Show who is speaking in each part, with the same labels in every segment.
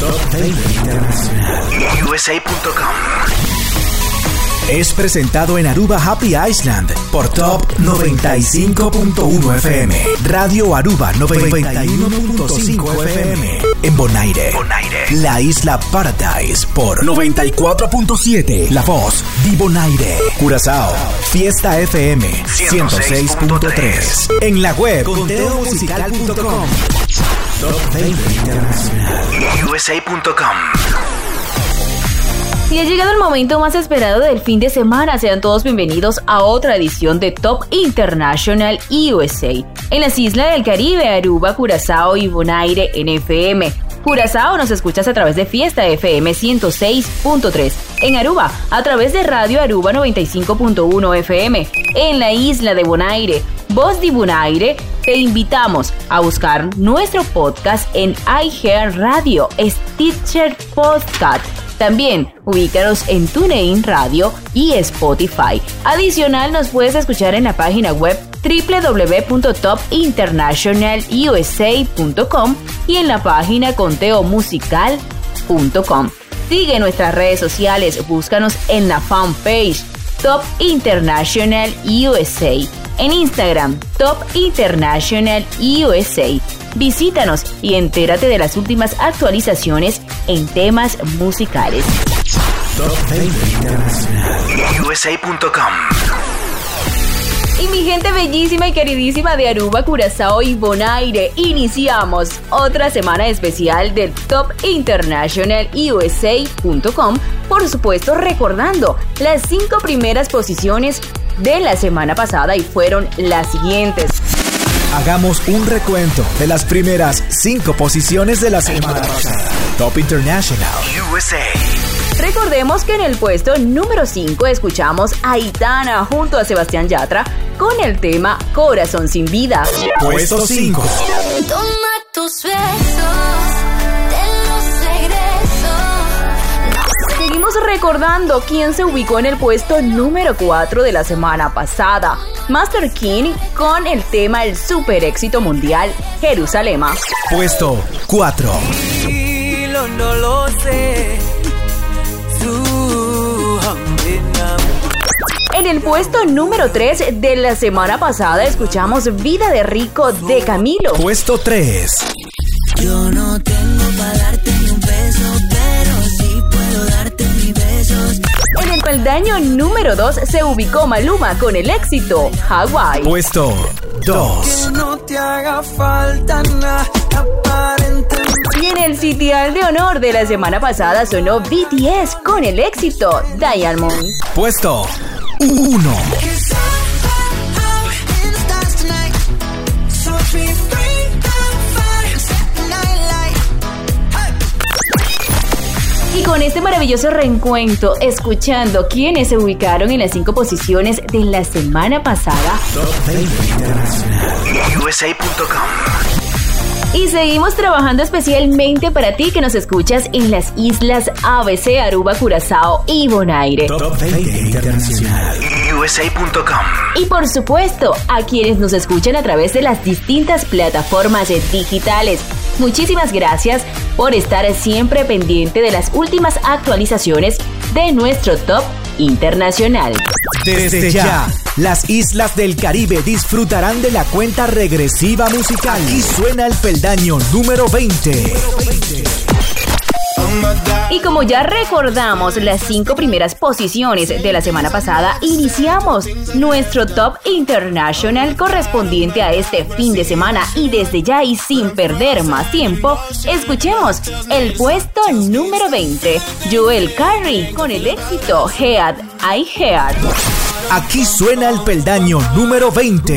Speaker 1: Top 20 Internacional. USA.com es presentado en Aruba Happy Island por Top 95.1 FM, Radio Aruba 91.5 FM, en Bonaire, Bonaire, la isla Paradise por 94.7, La Voz, Di Bonaire, Curazao, Fiesta FM 106.3, en la web conteomusical.com. Top 20 Internacional. USA.com
Speaker 2: y ha llegado el momento más esperado del fin de semana. Sean todos bienvenidos a otra edición de Top International USA. En las islas del Caribe, Aruba, Curazao y Bonaire en FM. Curazao nos escuchas a través de Fiesta FM 106.3. En Aruba, a través de Radio Aruba 95.1 FM. En la isla de Bonaire, Voz de Bonaire, te invitamos a buscar nuestro podcast en iHeart Radio, Stitcher Podcast también ubícanos en TuneIn Radio y Spotify. Adicional, nos puedes escuchar en la página web www.topinternationalusa.com y en la página conteomusical.com. Sigue nuestras redes sociales, búscanos en la fanpage Top International USA, en Instagram Top International USA Visítanos y entérate de las últimas actualizaciones en temas musicales. Y mi gente bellísima y queridísima de Aruba, Curazao y Bonaire, iniciamos otra semana especial del Top International USA.com, por supuesto recordando las cinco primeras posiciones de la semana pasada y fueron las siguientes.
Speaker 1: Hagamos un recuento de las primeras cinco posiciones de la semana pasada. Top International USA.
Speaker 2: Recordemos que en el puesto número 5 escuchamos a Itana junto a Sebastián Yatra con el tema Corazón sin vida.
Speaker 1: Puesto 5.
Speaker 3: Toma tus besos.
Speaker 2: Seguimos recordando quién se ubicó en el puesto número 4 de la semana pasada. Master King con el tema El super éxito mundial Jerusalema.
Speaker 1: Puesto 4.
Speaker 4: No lo sé.
Speaker 2: En el puesto número 3 de la semana pasada escuchamos Vida de Rico de Camilo.
Speaker 1: Puesto 3.
Speaker 4: Yo no tengo para darte ni un beso, pero sí puedo darte mis besos.
Speaker 2: En el peldaño número 2 se ubicó Maluma con el éxito Hawaii.
Speaker 1: Puesto 2.
Speaker 4: Que no te haga falta nada aparentemente.
Speaker 2: Y en el sitial de honor de la semana pasada sonó BTS con el éxito Diamond.
Speaker 1: Puesto 1.
Speaker 2: Y con este maravilloso reencuentro, escuchando quiénes se ubicaron en las cinco posiciones de la semana pasada.
Speaker 1: USA.com.
Speaker 2: Y seguimos trabajando especialmente para ti que nos escuchas en las islas ABC, Aruba, Curazao y Bonaire.
Speaker 1: Top 20 Internacional. USA.com.
Speaker 2: Y por supuesto, a quienes nos escuchan a través de las distintas plataformas digitales. Muchísimas gracias por estar siempre pendiente de las últimas actualizaciones de nuestro top internacional.
Speaker 1: Desde ya, las islas del Caribe disfrutarán de la cuenta regresiva musical. Y suena el peldaño número 20.
Speaker 2: Y como ya recordamos las cinco primeras posiciones de la semana pasada, iniciamos nuestro Top International correspondiente a este fin de semana. Y desde ya y sin perder más tiempo, escuchemos el puesto número 20, Joel Carey con el éxito Head I Head.
Speaker 1: Aquí suena el peldaño número 20.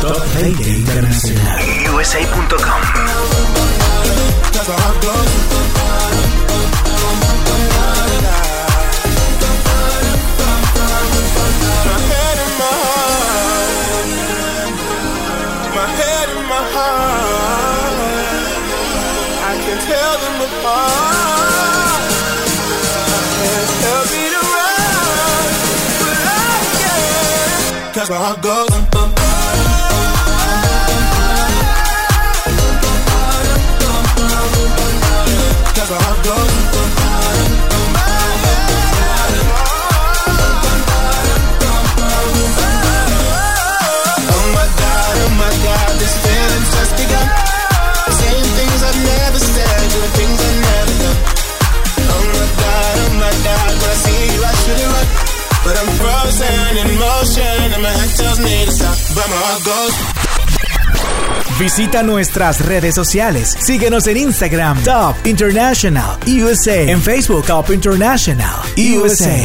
Speaker 1: Top 20 Internacional.
Speaker 5: USA.com.
Speaker 6: where I go. That's where I go. But I'm frozen in motion and my head tells me to stop, but my heart goes.
Speaker 1: Visita nuestras redes sociales. Síguenos en Instagram, Top International USA. En Facebook, Top International USA.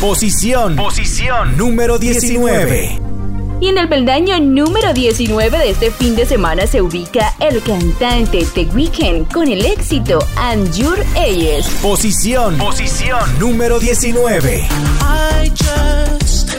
Speaker 1: Posición.
Speaker 5: Posición
Speaker 1: Número 19.
Speaker 2: Y en el peldaño número 19 de este fin de semana se ubica el cantante The Weeknd con el éxito And Your Eyes.
Speaker 1: Posición.
Speaker 5: Posición
Speaker 1: Número 19.
Speaker 4: I just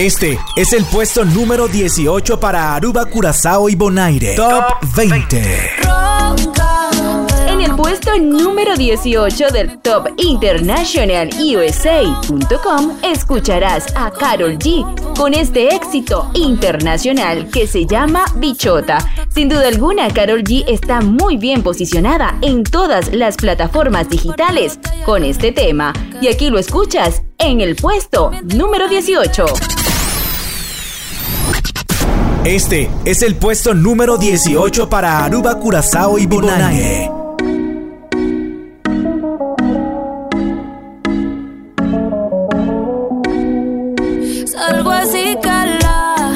Speaker 1: Este es el puesto número 18 para Aruba, Curazao y Bonaire. Top 20.
Speaker 2: En el puesto número 18 del Top International USA.com escucharás a Carol G con este éxito internacional que se llama Bichota. Sin duda alguna, Carol G está muy bien posicionada en todas las plataformas digitales con este tema. Y aquí lo escuchas en el puesto número 18.
Speaker 1: Este es el puesto número 18 para Aruba, Curazao y Bonaire.
Speaker 3: Salgo así, cala,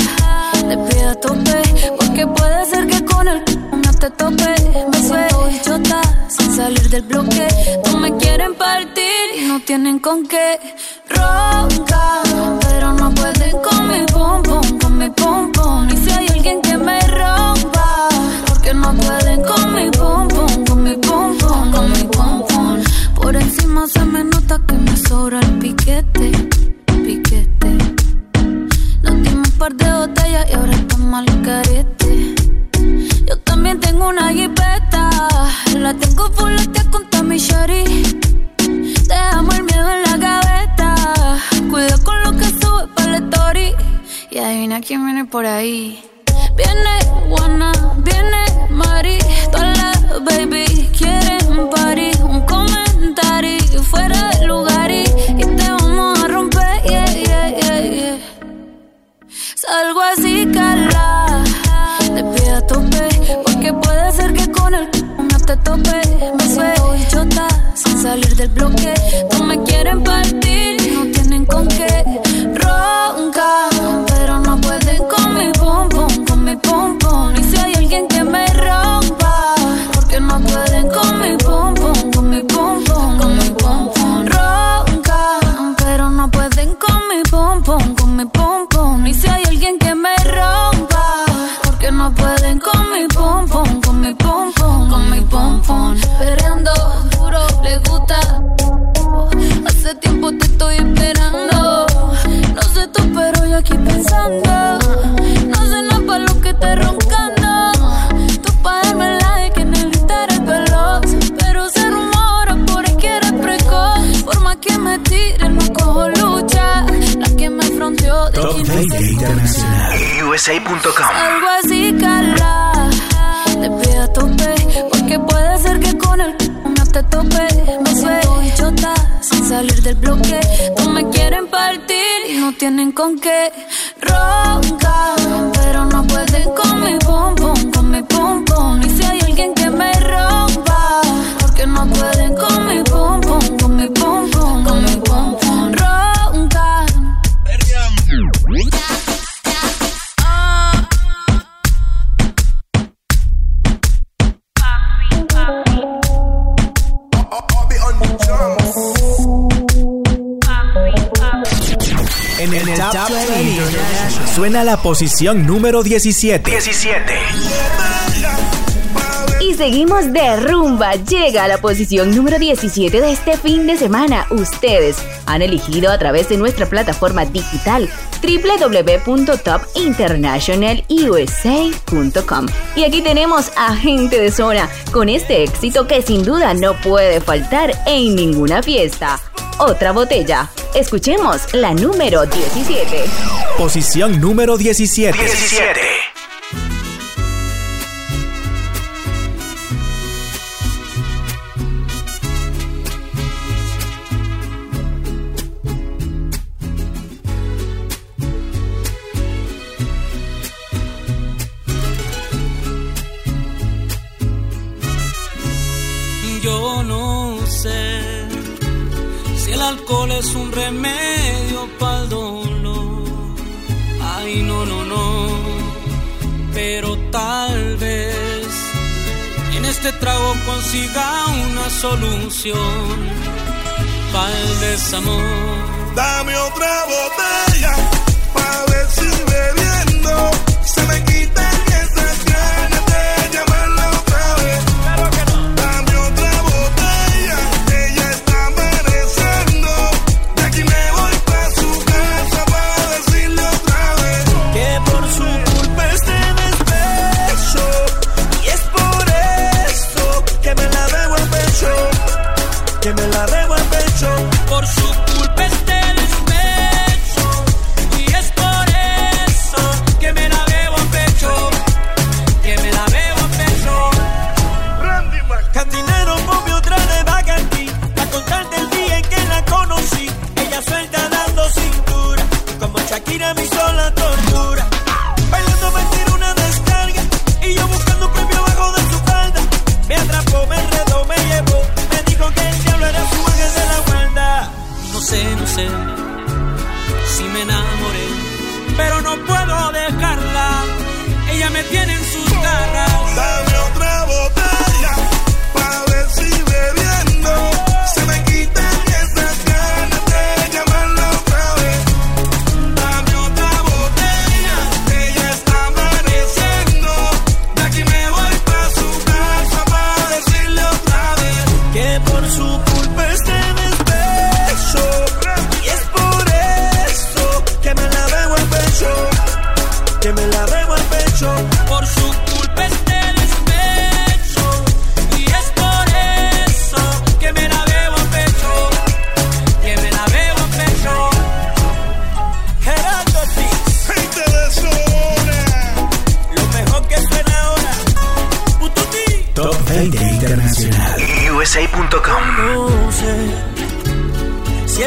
Speaker 3: te pido a tope, porque puede ser que con el no te tope. Me suelto y chota, sin salir del bloque. Quieren partir y no tienen con qué. Ronca, pero no pueden con mi pum con mi pum. Y si hay alguien que me rompa, porque no pueden con mi pum con mi pum con mi pum. Por encima se me nota que me sobra el piquete, piquete. Nos dimos un par de botellas y ahora estamos al carete. Yo también tengo una jipeta. La tengo fuletea con Tommy Shari. Dejamos el miedo en la gaveta. Cuida con lo que sube para la story. Y adivina quién viene por ahí. Viene Juana, viene Mari. Todas las baby quieren party. Un comentario fuera de lugar y, y te vamos a romper. Yeah, yeah, yeah, yeah. Salgo así, cala. Con el no te tope. Me suelto y chota. Sin salir del bloque. No me quieren partir. No tienen con qué. Ronca. Pero no pueden con mi pum. Con mi pum. Y si hay alguien que me rompa. Porque no pueden con mi pum. Con mi pum. Con mi pum. Ronca. Pero no pueden con mi pum. Con mi pum. Y si hay alguien que me rompa. Porque no pueden con mi pum. Tiempo te estoy esperando. No sé tú, pero yo aquí pensando. No sé nada para lo que te roncando. Tú pa' darme like que en el Insta eres veloz. Pero se rumora por ahí que eres precoz. Por más que me tiren, no cojo lucha. La que me fronteó de
Speaker 1: Top
Speaker 3: que no
Speaker 1: 20
Speaker 3: se
Speaker 1: Internacional.
Speaker 5: USA.com.
Speaker 3: algo así, cala. Te pido a tope, porque puede ser que con el no te tope. Me sin salir del bloque. No me quieren partir y no tienen con qué. Ronca, pero no pueden con mi pum pum, con mi pum. Y si hay alguien que me rompa, porque no pueden con mi
Speaker 1: suena la posición número 17.
Speaker 5: 17.
Speaker 2: Y seguimos de rumba. Llega a la posición número 17 de este fin de semana. Ustedes han elegido a través de nuestra plataforma digital www.topinternationalusa.com. Y aquí tenemos a Gente de Zona con este éxito que sin duda no puede faltar en ninguna fiesta. Otra botella. Escuchemos la número 17.
Speaker 1: Posición número 17.
Speaker 5: 17.
Speaker 7: este trago consiga una solución para el desamor.
Speaker 8: Dame otra botella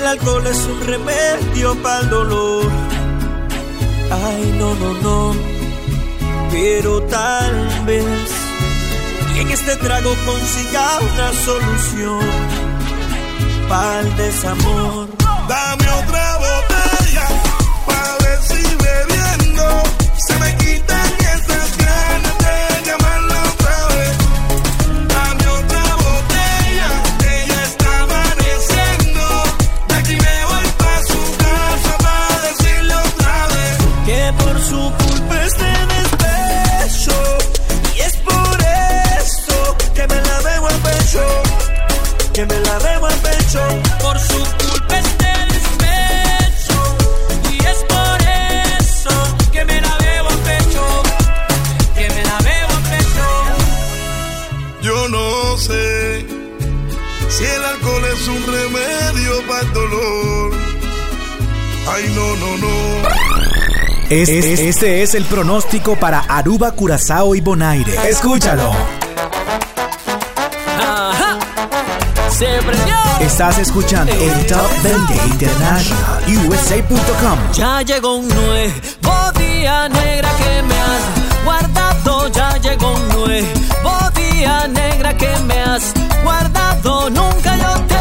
Speaker 9: el alcohol es un remedio para el dolor. Ay, no, no, no, pero tal vez en este trago consiga una solución para el desamor.
Speaker 8: Dame otra vez
Speaker 9: Este, es
Speaker 8: el
Speaker 1: pronóstico para Aruba, Curazao y Bonaire. Escúchalo. Estás escuchando el Top 20 International USA.com.
Speaker 9: Ya llegó un nuevo día negra que me has guardado. Ya llegó un nuevo día negra que me has guardado. Nunca yo te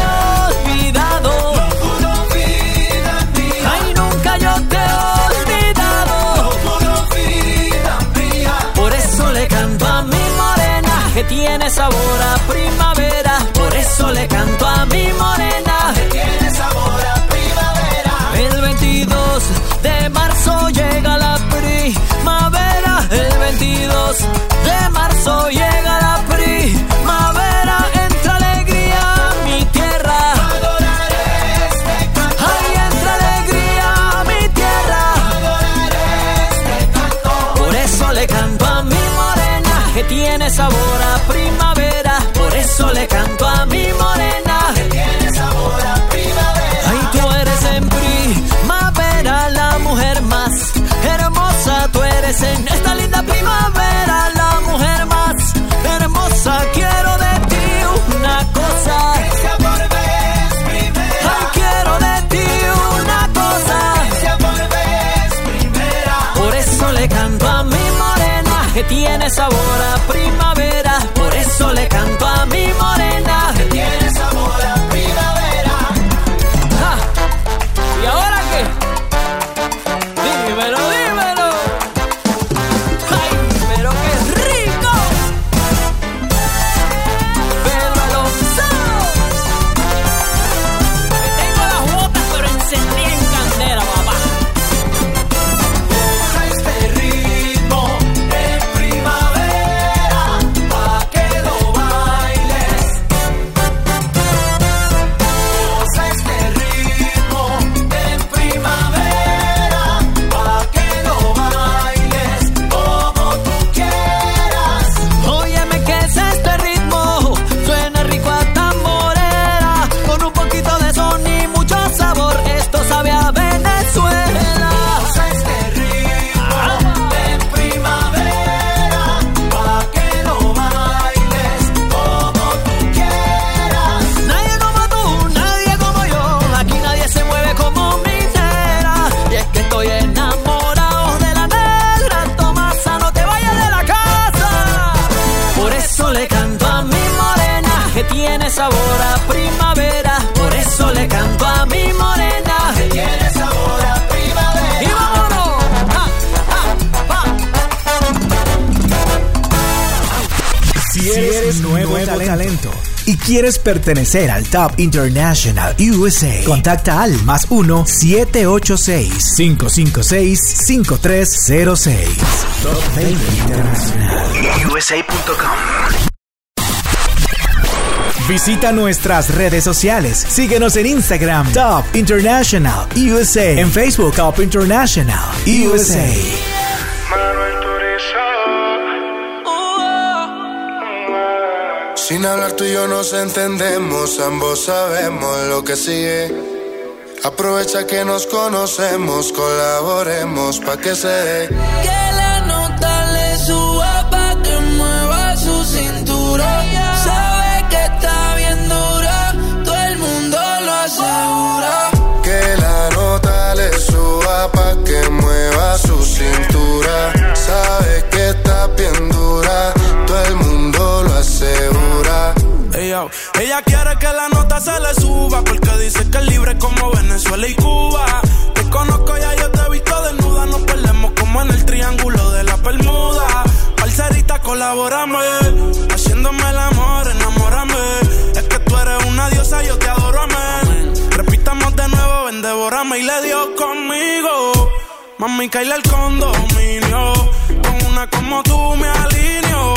Speaker 9: tiene sabor a primavera, por eso le tiene sabor a
Speaker 1: quieres pertenecer al Top International USA, contacta al más 1-786-556-5306. Top 20 International.
Speaker 10: USA.com.
Speaker 1: Visita nuestras redes sociales. Síguenos en Instagram, Top International USA. En Facebook, Top International USA.
Speaker 11: Sin hablar tú y yo nos entendemos, ambos sabemos lo que sigue. Aprovecha que nos conocemos, colaboremos pa' que se dé.
Speaker 12: Se le suba porque dice que es libre como Venezuela y Cuba. Te conozco ya, yo te he visto desnuda. Nos perdemos como en el triángulo de la Bermuda. Parcerita, colaborame. Haciéndome el amor, enamórame. Es que tú eres una diosa, yo te adoro, amén. Repitamos de nuevo, ven, devórame y le dio conmigo. Mami, caíle el condominio. Con una como tú me alineo.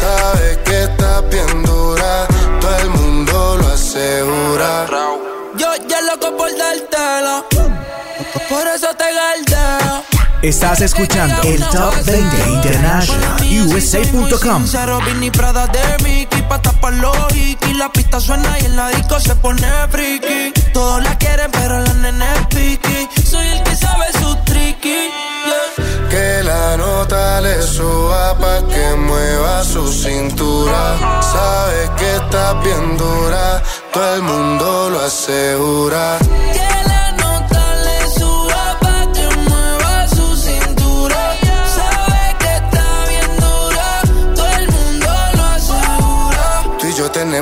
Speaker 11: Sabe que está bien dura, todo el mundo lo asegura.
Speaker 4: Yo ya loco por dártelo, por eso te galdeo.
Speaker 1: Estás escuchando el Top 20 International USA.com.
Speaker 4: Vinny Prada de Mickey Pa' tapar los hikis La pista suena y en la disco se pone friki Todos la quieren pero la nene es piqui Soy el que sabe su tricky.
Speaker 11: Que la nota le suba pa' que mueva su cintura. Sabe que está bien dura, todo el mundo lo asegura.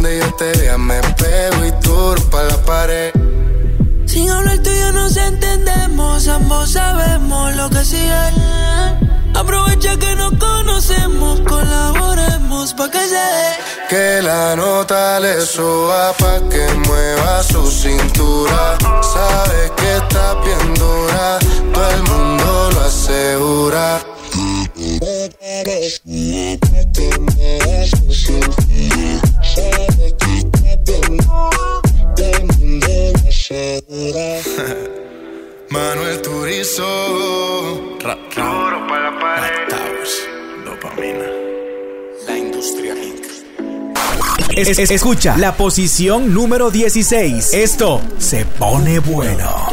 Speaker 11: Donde yo te vea me pego y pa' la pared.
Speaker 13: Sin hablar tú y yo nos entendemos, ambos sabemos lo que sigue. Aprovecha que nos conocemos, colaboremos pa' que se dé.
Speaker 11: Que la nota le suba pa' que mueva su cintura. Sabe que está bien dura, todo el mundo lo asegura. Manuel Turizo.
Speaker 14: Duro para la pared.
Speaker 11: Dopamina. La industria Inc.
Speaker 1: Es- es- escucha la posición número 16. Esto se pone bueno.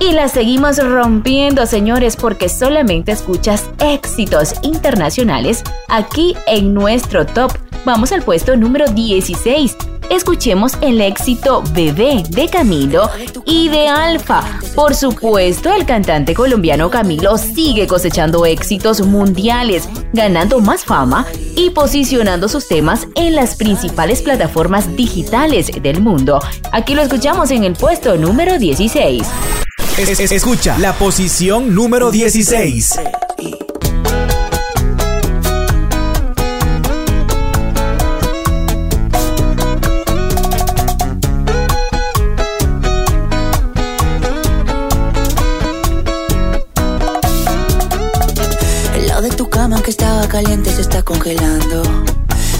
Speaker 2: Y la seguimos rompiendo, señores, porque solamente escuchas éxitos internacionales aquí en nuestro top. Vamos al puesto número 16. Escuchemos el éxito Bebé de Camilo y de Alfa. Por supuesto, el cantante colombiano Camilo sigue cosechando éxitos mundiales, ganando más fama y posicionando sus temas en las principales plataformas digitales del mundo. Aquí lo escuchamos en el puesto número 16.
Speaker 1: Es- es- escucha la posición número 16.
Speaker 15: El lado de tu cama que estaba caliente se está congelando.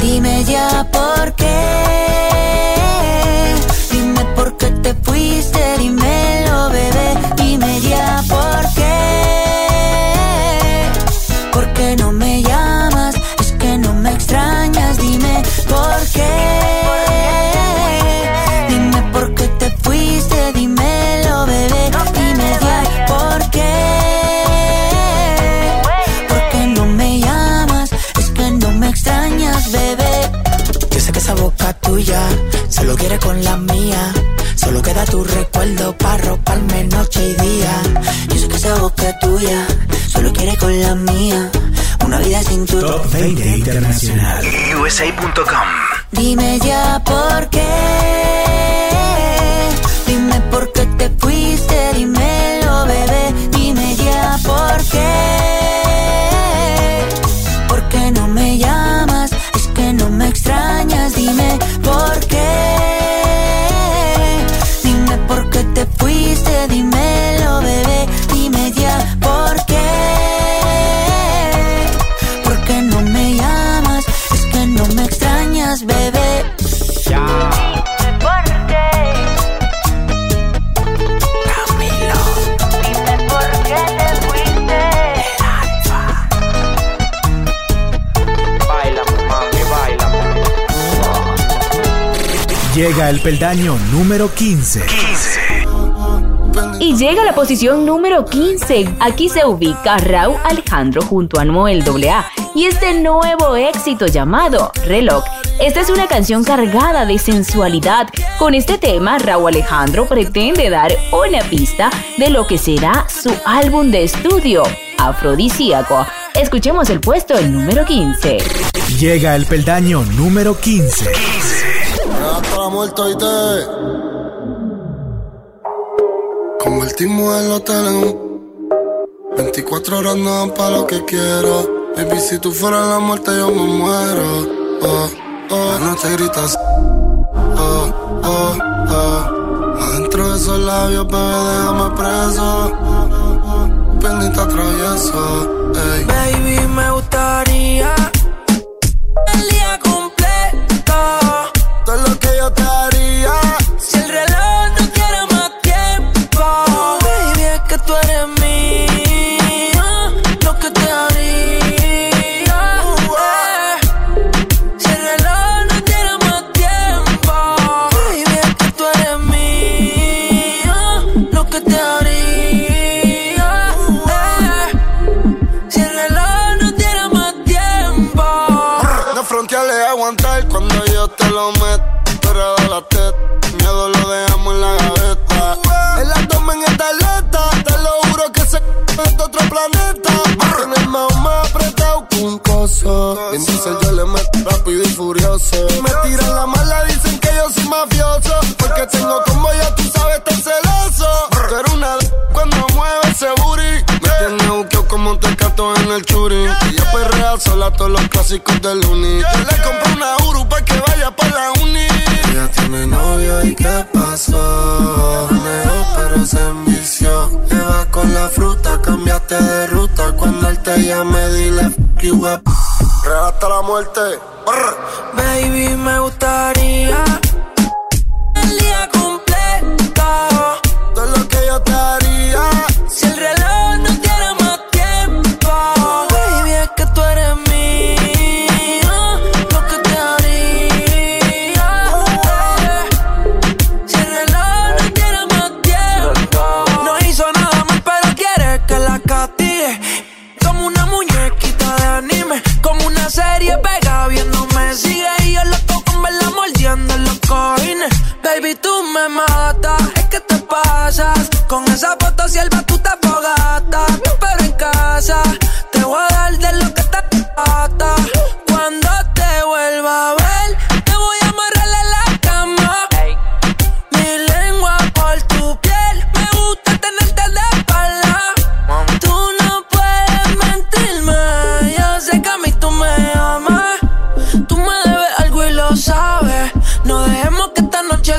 Speaker 15: Dime ya por qué. Dime por qué te fuiste, dímelo,
Speaker 13: tuya solo quiere con la mía.
Speaker 15: Una vida sin tu
Speaker 1: Top 20 Internacional.
Speaker 10: USA.com.
Speaker 15: Dime ya por qué.
Speaker 1: el peldaño número 15.
Speaker 2: Y llega a la posición número 15. Aquí se ubica Raúl Alejandro junto a Noel AA y este nuevo éxito llamado Reloj. Esta es una canción cargada de sensualidad. Con este tema, Raúl Alejandro pretende dar una pista de lo que será su álbum de estudio, Afrodisíaco. Escuchemos el puesto el número 15.
Speaker 1: Llega el peldaño número 15.
Speaker 11: 15 muerto y te convertimos el hotel en un 24 horas no dan pa' lo que quiero. Baby, si tú fueras la muerte, yo me muero. Oh, oh, no te gritas. Oh, oh, oh. Adentro de esos labios, bebé, déjame preso. Bendita travieso. Hey.
Speaker 4: Baby, me
Speaker 11: gusta como un tecato en el churi. Y yo perrea sola todos los clásicos del uni. Yo le compré una Uru pa' que vaya pa' la uni. Ella tiene novio y qué pasó. Neo, pero se envició. Eva con la fruta, cambiaste de ruta. Cuando él te llame, dile you up. Real hasta la muerte. Brr.
Speaker 4: Baby, me gustaría el día completo.
Speaker 11: Todo lo que yo te haría.
Speaker 4: Si el reloj no tiene serie pega viéndome. Sigue y yo loco con verla mordiendo en los cojines. Baby, tú me matas, es que te pasas. Con esa foto sierva tú te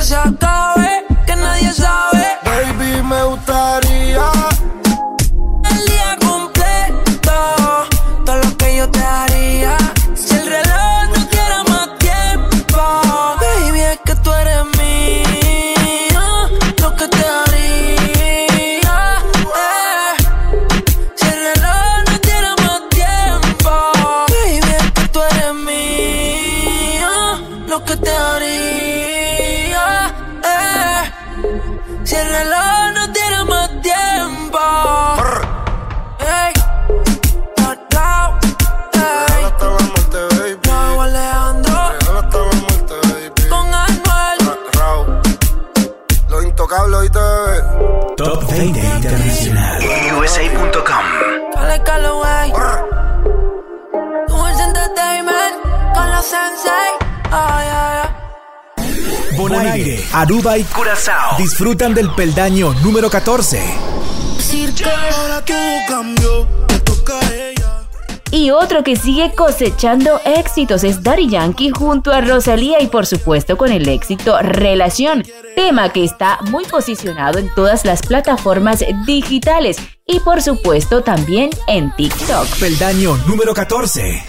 Speaker 4: se acabe, sensei. Ay, ay, ay.
Speaker 1: Bonaire, Aruba y
Speaker 10: Curazao.
Speaker 1: disfrutan del peldaño número 14.
Speaker 8: Ahora todo cambió, te toca a ella.
Speaker 2: Y otro que sigue cosechando éxitos es Daddy Yankee junto a Rosalía y por supuesto con el éxito Relación, tema que está muy posicionado en todas las plataformas digitales y por supuesto también en TikTok.
Speaker 1: Peldaño número 14.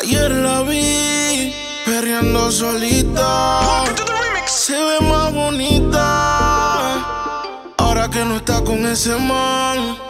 Speaker 8: Ayer la vi perreando solita. Se ve más bonita. Ahora que no está con ese man.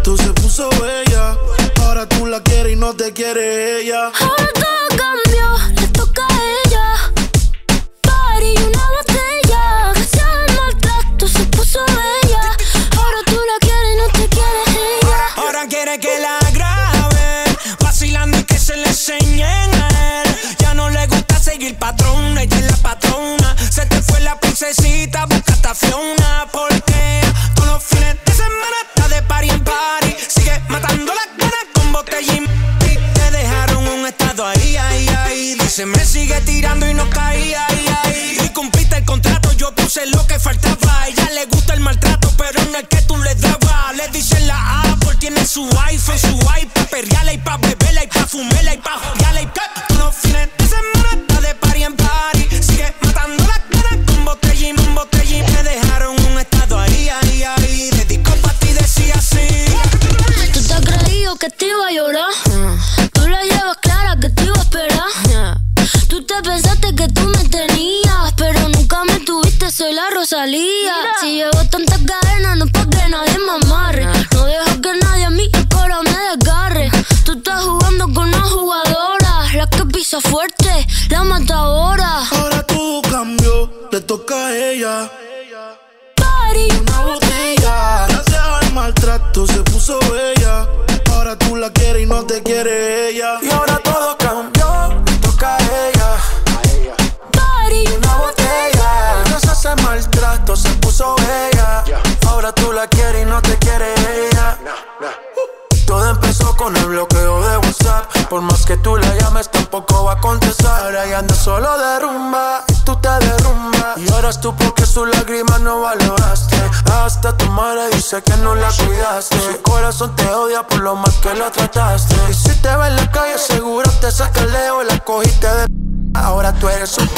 Speaker 8: Maltrato se puso bella. Ahora tú la quieres y no te quiere ella.
Speaker 16: Por más que tú la llames, tampoco va a contestar. Ahora ya anda solo de rumba y tú te derrumbas. Y ahora tú porque sus lágrimas no valoraste. Hasta tu madre dice que no la cuidaste. Su corazón te odia por lo mal que la trataste. Y si te ve en la calle, seguro te saca el leo. La cogiste de. Ahora tú eres un.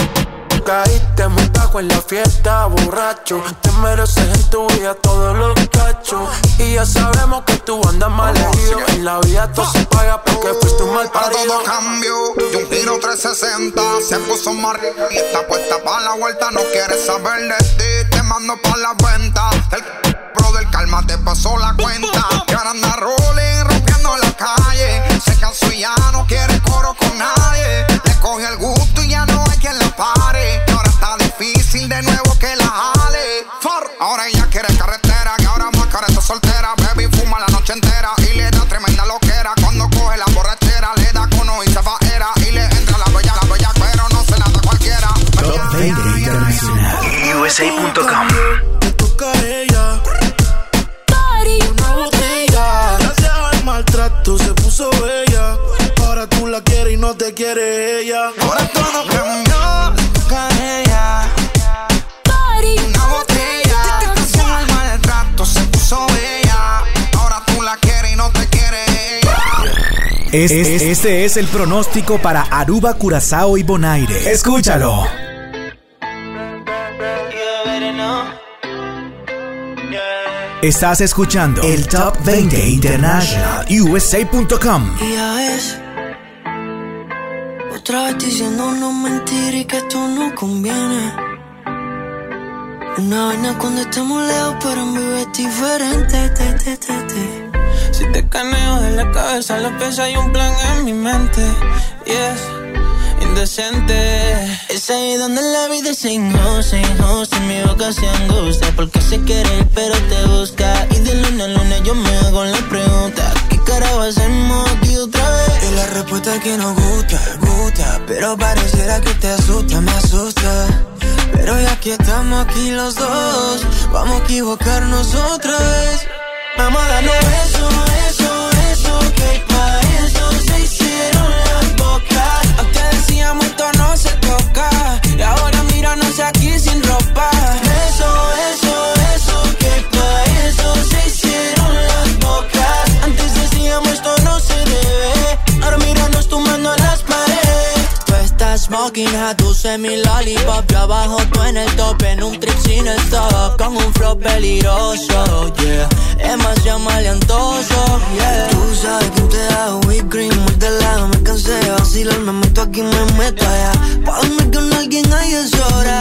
Speaker 16: Caíste muy bajo en la fiesta, borracho. Te mereces en tu vida todos los cachos. Y ya sabemos que tú andas mal herido. En la vida todo se paga porque fuiste un mal
Speaker 17: Para
Speaker 16: parido.
Speaker 17: todo cambio, y un giro 360 Se puso más rica y está puesta para la vuelta No quiere saber de ti, te mando pa' la venta El brother, calma, te pasó la cuenta Y ahora anda rolling, rompiendo la calle Se cansó y ya no quiere coro con nadie Le coge el gusto y ya no pare Y ahora está difícil de nuevo que la jale Ahora ella quiere carretera Y ahora más cara está soltera Baby fuma la noche entera Y le da tremenda loquera Cuando coge la borrachera Le da cono y se va era Y le entra la bella, la bella Pero no se la da cualquiera
Speaker 1: Top 20 Internacional.
Speaker 10: USA.com.
Speaker 8: Le toca a ella. Una botella. Gracias al maltrato se puso bella. Ahora tú la quieres y no te quiere ella.
Speaker 17: Ahora todo cambió
Speaker 1: Es- es- este es el pronóstico para Aruba, Curazao y Bonaire. Escúchalo. Estás escuchando el Top 20 International USA.com.
Speaker 18: Y ya ves, otra vez diciéndonos mentiras y que esto no conviene. Una vaina cuando estemos lejos, pero en vivo es diferente. Te, te, te, te.
Speaker 19: Si te caneo de la cabeza a los pies hay un plan en mi mente. Yes, indecente.
Speaker 18: Es ahí donde la vida se injusta. En mi boca se angustia. Porque se quiere ir, pero te busca. Y de luna a luna yo me hago la pregunta: ¿Qué carajo hacemos aquí otra vez? Y la respuesta es que nos gusta, gusta. Pero pareciera que te asusta, me asusta. Pero ya que estamos aquí los dos, vamos a equivocarnos otra vez. Vamos a darnos eso, fucking tú mi lollipop. Yo abajo, tú en el top, en un trip sin stop. Con un flow peligroso, yeah. Demasiado maleantoso, yeah. Tú sabes que te da whipped cream, muy de lado. Me cansé de vacilar, me meto aquí, me meto allá. Pa' dormir con alguien ahí es hora.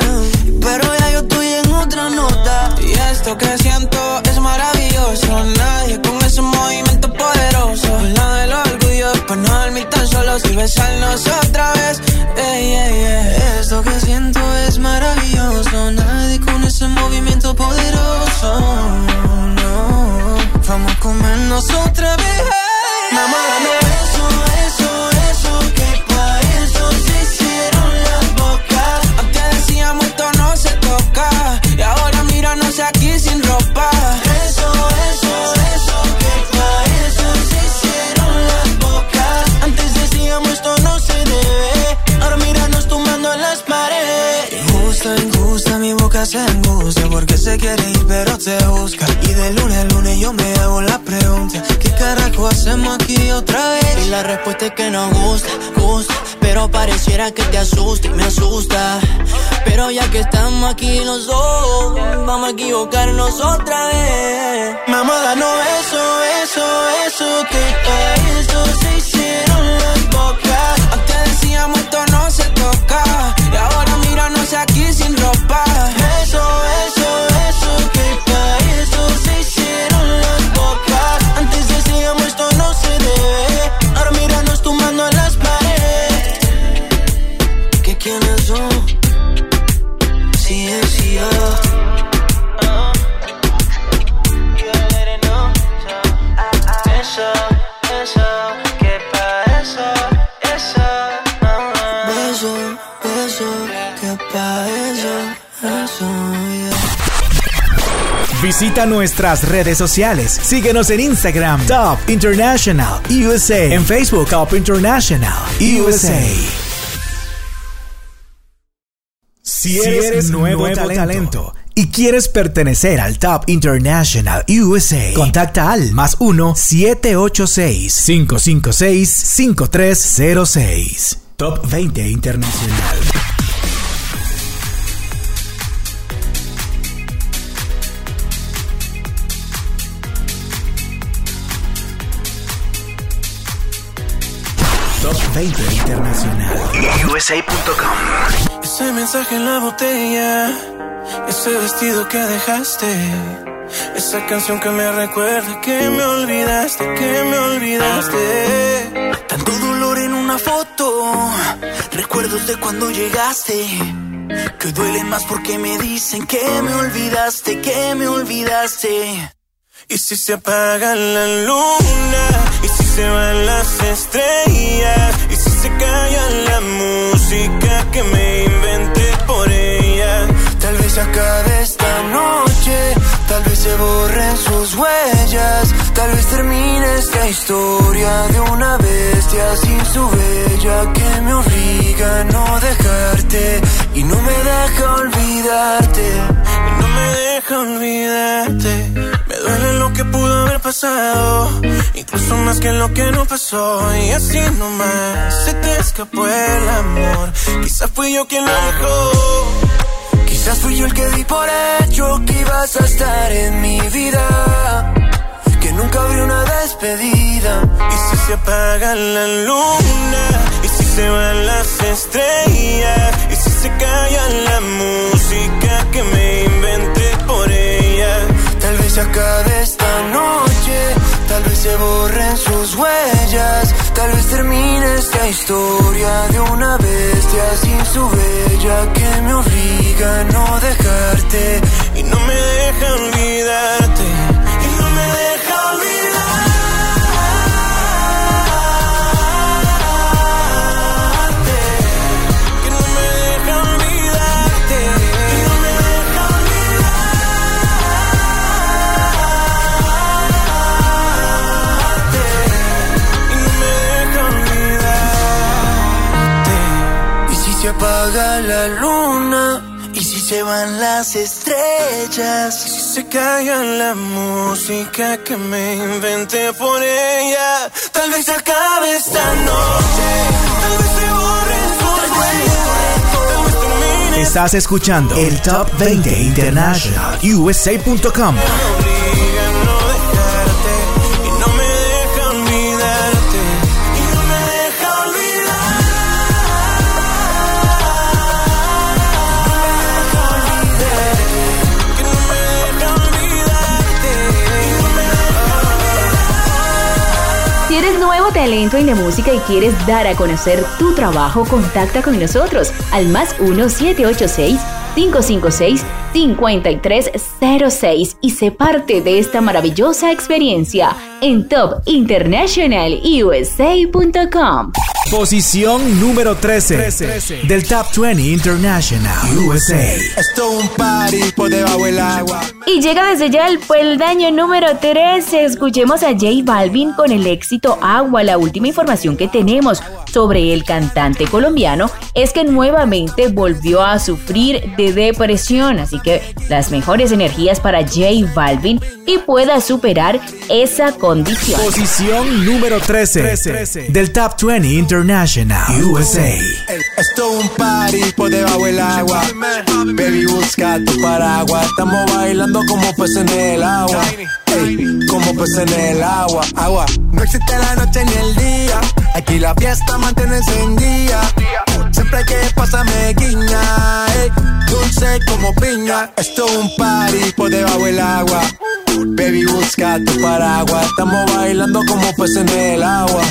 Speaker 18: Pero ya yo estoy en otra nota.
Speaker 20: Y esto que siento es maravilloso. Nadie con ese movimiento poderoso. La del orgullo, pa' no dormir tan solo y besarnos otra vez. Ey, ey, ey.
Speaker 18: Esto que siento es maravilloso. Nadie con ese movimiento poderoso. No, vamos a comernos otra vez. Mamá, no eso, eso, eso. Se
Speaker 20: toca. Y ahora míranos aquí sin ropa.
Speaker 18: Se angustia porque se quiere ir pero te busca. Y de lunes a lunes yo me hago la pregunta. ¿Qué carajo hacemos aquí otra vez? Y la respuesta es que nos gusta, gusta. Pero pareciera que te asusta y me asusta. Pero ya que estamos aquí los dos, vamos a equivocarnos otra vez. Mamá, no eso, eso, eso. Que pa' eso se hicieron las bocas.
Speaker 20: Antes decíamos esto no se toca. Y ahora míranos aquí sin ropa.
Speaker 1: Visita nuestras redes sociales. Síguenos en Instagram, Top International USA. En Facebook, Top International USA. Si eres, nuevo, talento, y quieres pertenecer al Top International USA, contacta al más 1-786-556-5306. Top 20 Internacional. 20 Internacional.
Speaker 10: USA.com.
Speaker 20: Ese mensaje en la botella, ese vestido que dejaste, esa canción que me recuerda que me olvidaste, que me olvidaste.
Speaker 18: Tanto dolor en una foto, recuerdos de cuando llegaste, que duelen más porque me dicen que me olvidaste, que me olvidaste.
Speaker 20: Y si se apaga la luna, y si se van las estrellas, y si se calla la música que me inventé por ella.
Speaker 18: Tal vez acabe esta noche, tal vez se borren sus huellas, tal vez termine esta historia de una bestia sin su bella que me obliga a no dejarte y no me deja olvidarte.
Speaker 20: No me deja olvidarte. Duele lo que pudo haber pasado, incluso más que lo que no pasó. Y así nomás se te escapó el amor. Quizás fui yo quien lo dejó.
Speaker 18: Quizás fui yo el que di por hecho que ibas a estar en mi vida. Que nunca habría una despedida.
Speaker 20: Y si se apaga la luna, y si se van las estrellas, y si se calla la música que me inventé por ella.
Speaker 18: Tal vez se acabe esta noche, tal vez se borren sus huellas, tal vez termine esta historia de una bestia sin su bella que me obliga a no dejarte
Speaker 20: Y no me deja olvidarte.
Speaker 18: Apaga la luna, y si se van las estrellas,
Speaker 20: Y si se calla la música que me inventé por ella.
Speaker 18: tal vez acabe esta noche, tal vez se borren sus huellas.
Speaker 1: Estás escuchando el Top 20 International USA.com.
Speaker 2: talento en la música y quieres dar a conocer tu trabajo, contacta con nosotros al más 1-786-556-5306 y sé parte de esta maravillosa experiencia en topinternationalusa.com.
Speaker 1: Posición número 13 del Top 20 International USA.
Speaker 16: Esto es un party por debajo del agua.
Speaker 2: Y llega desde ya el peldaño número 13. Escuchemos a J Balvin con el éxito Agua. La última información que tenemos sobre el cantante colombiano es que nuevamente volvió a sufrir de depresión. Así que las mejores energías para J Balvin y pueda superar esa condición.
Speaker 1: Posición número 13 del Top 20 International USA.
Speaker 16: Esto es un party por debajo del agua. Baby, busca tu paraguas. Estamos bailando como peces en el agua. Ey, como peces en el agua. Agua. No existe la noche ni el día. Aquí la fiesta mantiene encendida. Siempre que pasa me guiña. ey, dulce como piña. Esto es un party por debajo del agua. Baby, busca tu paraguas. Estamos bailando como peces en el agua.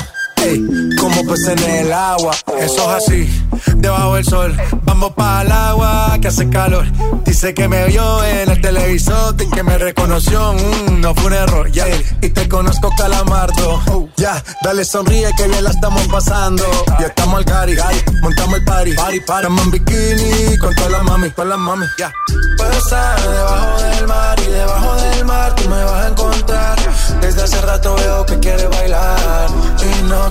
Speaker 16: Ey, como peces en el agua. Eso es así, debajo del sol. Vamos para el agua que hace calor. Dice que me vio en el televisor y que me reconoció. Mm, no fue un error, ya. Y te conozco, calamardo. Oh, ya, dale sonríe que bien la estamos pasando. Ya estamos al cari, montamos el party. Party, party. Estamos en bikini con todas las mami, con las mami, ya. Puedo estar debajo del mar y debajo del mar tú me vas a encontrar. Desde hace rato veo que quieres bailar y no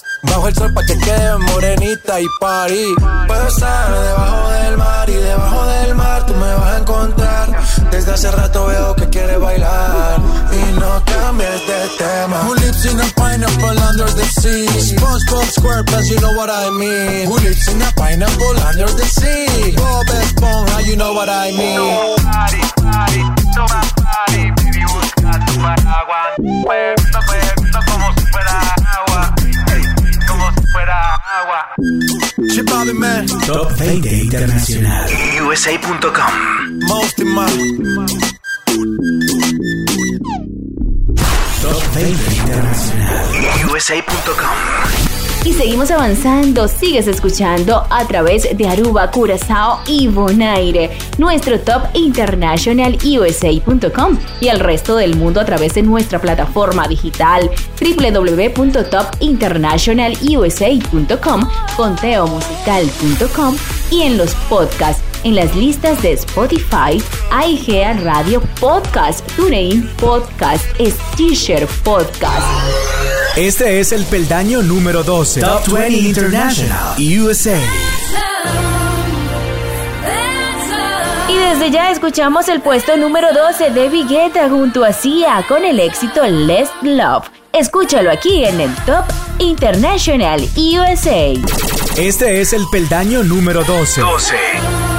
Speaker 16: Bajo el sol pa' que quede morenita y party. Puedo estar debajo del mar y debajo del mar tú me vas a encontrar. Desde hace rato veo que quieres bailar y no cambies de tema. Who lives in a pineapple under the sea? SpongeBob SquarePants, you know what I mean. Who lives in a pineapple under the sea? Bob Esponja, you know what I mean.
Speaker 21: Party, party, toma party, baby, busca tu paraguas. Muévelo, muévelo como si fuera fuera agua.
Speaker 16: Chip man.
Speaker 1: Top 20 Internacional.
Speaker 5: USA.com.
Speaker 16: Most in my.
Speaker 1: Top 20 Internacional.
Speaker 5: USA.com.
Speaker 2: Y seguimos avanzando, sigues escuchando a través de Aruba, Curazao y Bonaire, nuestro top international USA.com y al resto del mundo a través de nuestra plataforma digital www.topinternationalusa.com, conteomusical.com y en los podcasts en las listas de Spotify, IGA Radio Podcast, TuneIn Podcast, Stitcher Podcast.
Speaker 1: Este es el peldaño número 12. Top 20 International USA.
Speaker 2: Y desde ya escuchamos el puesto número 12 de Vigueta junto a Sia con el éxito Let's Love. Escúchalo aquí en el Top International USA.
Speaker 1: Este es el peldaño número 12.
Speaker 5: 12.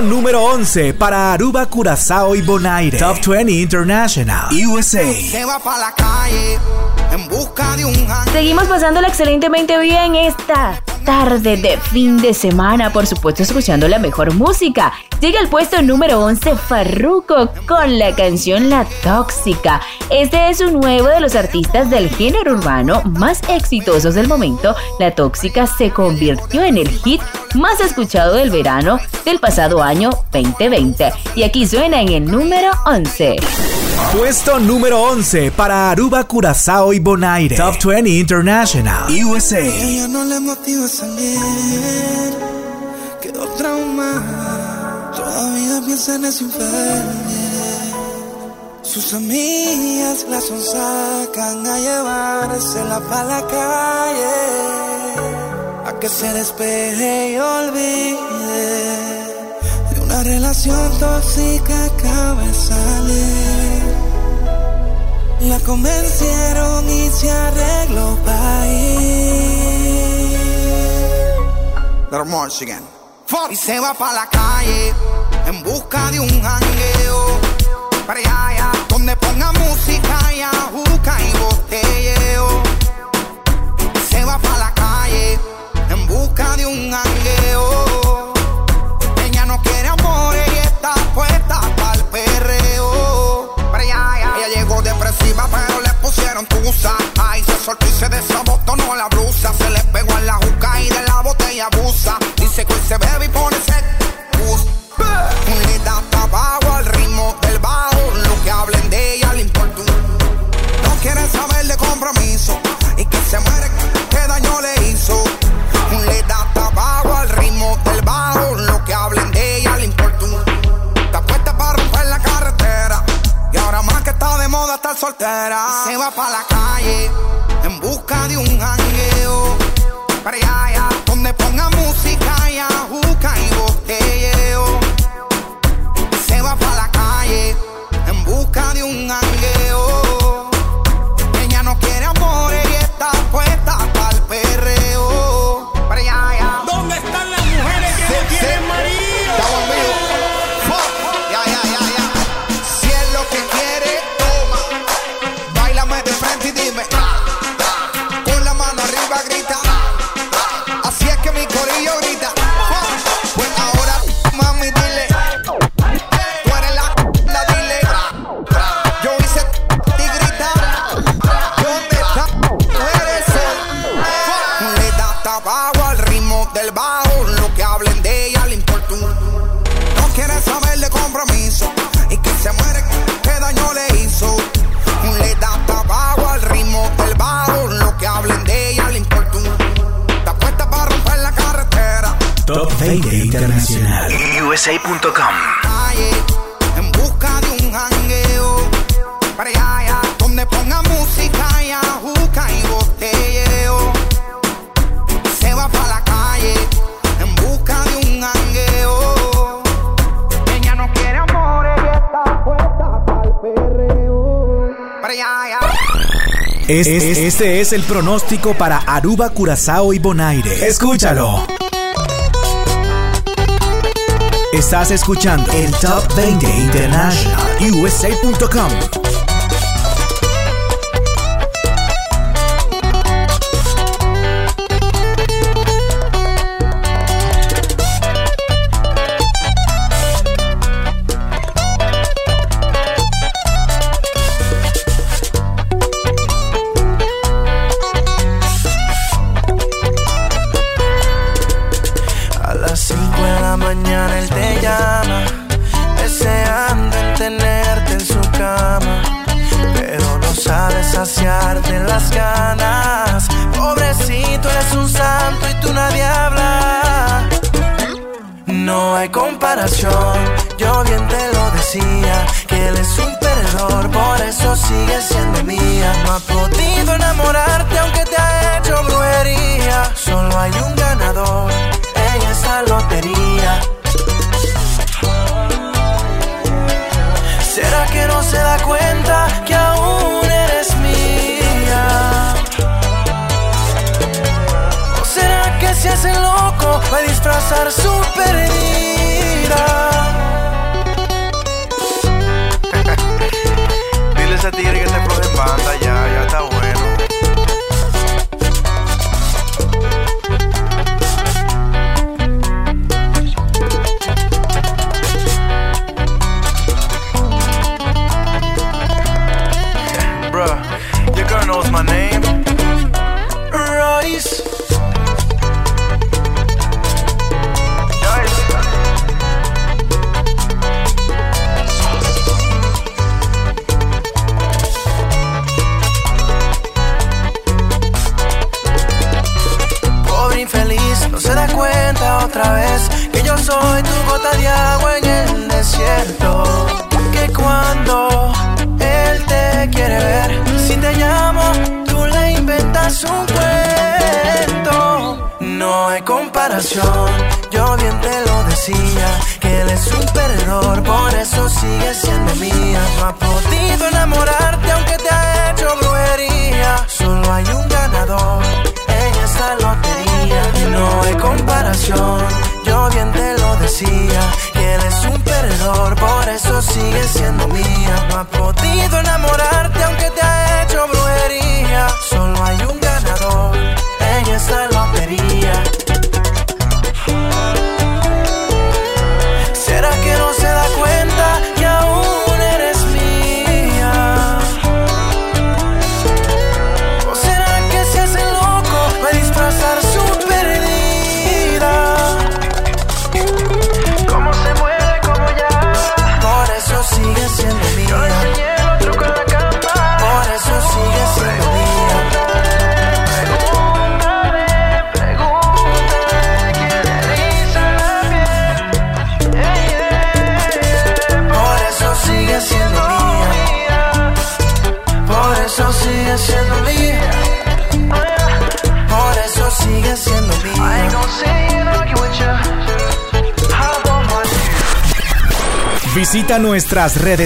Speaker 1: Número 11 para Aruba, Curazao y Bonaire. Top 20 International, USA.
Speaker 17: Se va para la calle en busca de un ángel.
Speaker 2: Seguimos pasándola excelentemente bien esta tarde de fin de semana, por supuesto escuchando la mejor música. Llega al puesto número 11 Farruko con la canción La Tóxica. Este es un nuevo de los artistas del género urbano más exitosos del momento. La Tóxica se convirtió en el hit más escuchado del verano del pasado año 2020. Y aquí suena en el número 11.
Speaker 1: Puesto número 11 para Aruba, Curazao y Bonaire. Top 20 International, USA.
Speaker 8: Ella no le motiva a salir, quedó traumada. Todavía piensa en ese infiel. Sus amigas la sonsacan a llevársela para la calle, a que se despeje y olvide de una relación tóxica acaba de salir. La convencieron y se arregló para ir.
Speaker 17: Little again. Y se va para la calle en busca de un jangueo. Allá, allá, donde ponga música y ajuca y botelleo. Y se va para la calle en busca de un jangueo. Ella no quiere amor y está puesta para el perreo. Ella llegó depresiva, pero le pusieron tusa. Ay, se soltó y se desabotonó la blusa. Se le pegó en la juca y de la botella abusa. Dice que se bebe y pone soltera. Se va para la calle en busca de un jangueo. Para allá, En busca de un jangueo. Para allá, allá, donde ponga música y ajuca y botelleo. Se va para la calle en busca de un jangueo. Ella no quiere amor, ella está puesta para el perreo. Para allá, allá.
Speaker 1: Es- es- este es el pronóstico para Aruba, Curazao y Bonaire. Escúchalo. Estás escuchando el Top 20 International USA.com.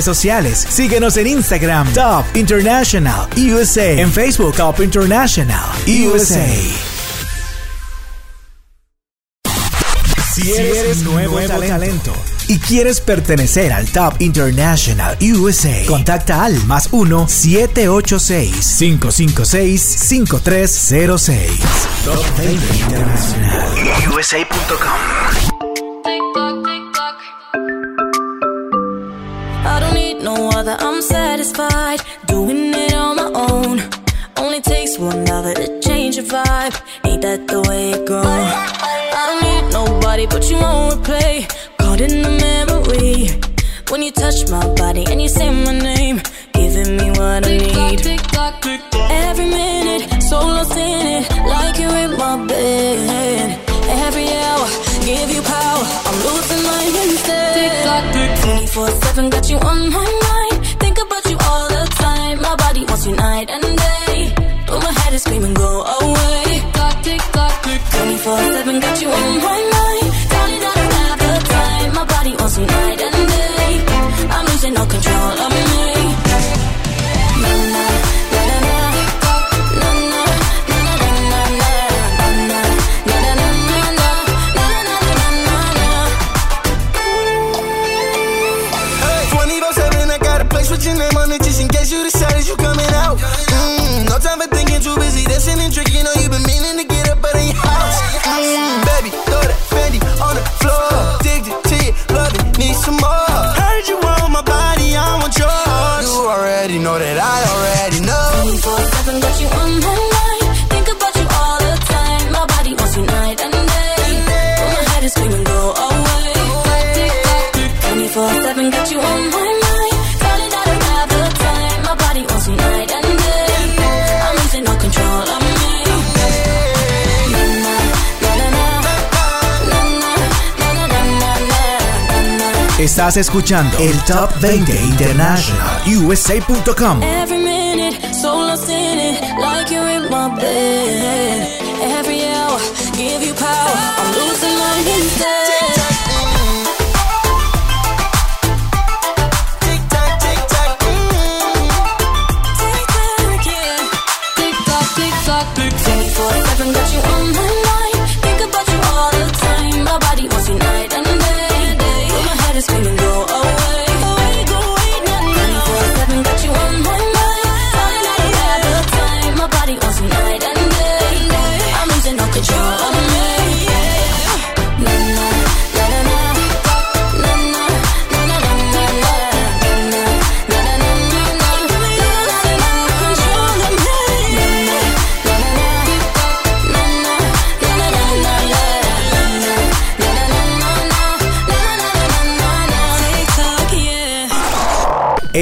Speaker 1: redes sociales. Síguenos en Instagram, Top International USA. En Facebook, Top International USA. Si eres, nuevo, talento, y quieres pertenecer al Top International USA, contacta al más 1-786-556-5306. Top 20 International.
Speaker 10: USA.com.
Speaker 22: other, I'm satisfied doing it on my own. Only takes one other to change your vibe. Ain't that the way it goes? I don't need nobody but you on replay. Caught in the memory. When you touch my body and you say my name, giving me what I need. Every minute, so lost in it, like you're in my bed. Every hour, give you power. I'm losing my instead. 24 7, got you on my mind body wants you night and day. But my head is screaming, go away. Tick tock, tick tock, tick tock. 24 7 got you on my mind. Tell me that I'm out of time. My body wants you night and day. I'm losing all control of me. Na na na na na.
Speaker 23: Your name on it time for thinking, too busy dancing and drinking. Know you been meaning to get up out of your house. Baby, throw that Fendi on the floor. Addicted to you, love it, need some more. Heard you want my body, I want yours. You already know that I already know.
Speaker 22: 24/7 got you on my mind. Think about you all the time. My body wants you night and day. But my head is screaming, go away. 24/7 got you on my mind.
Speaker 1: Estás escuchando el Top 20 International USA.com.
Speaker 22: Every minute, so lost in it, like you're in my bed.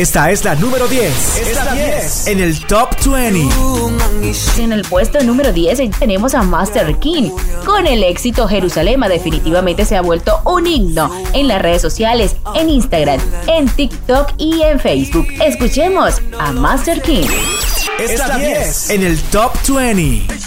Speaker 9: Esta es la número 10. Es la 10 en el Top 20.
Speaker 2: En el puesto número 10 tenemos a Master King. Con el éxito Jerusalema definitivamente se ha vuelto un himno en las redes sociales, en Instagram, en TikTok y en Facebook. Escuchemos a Master King.
Speaker 9: Es la 10 en el Top 20.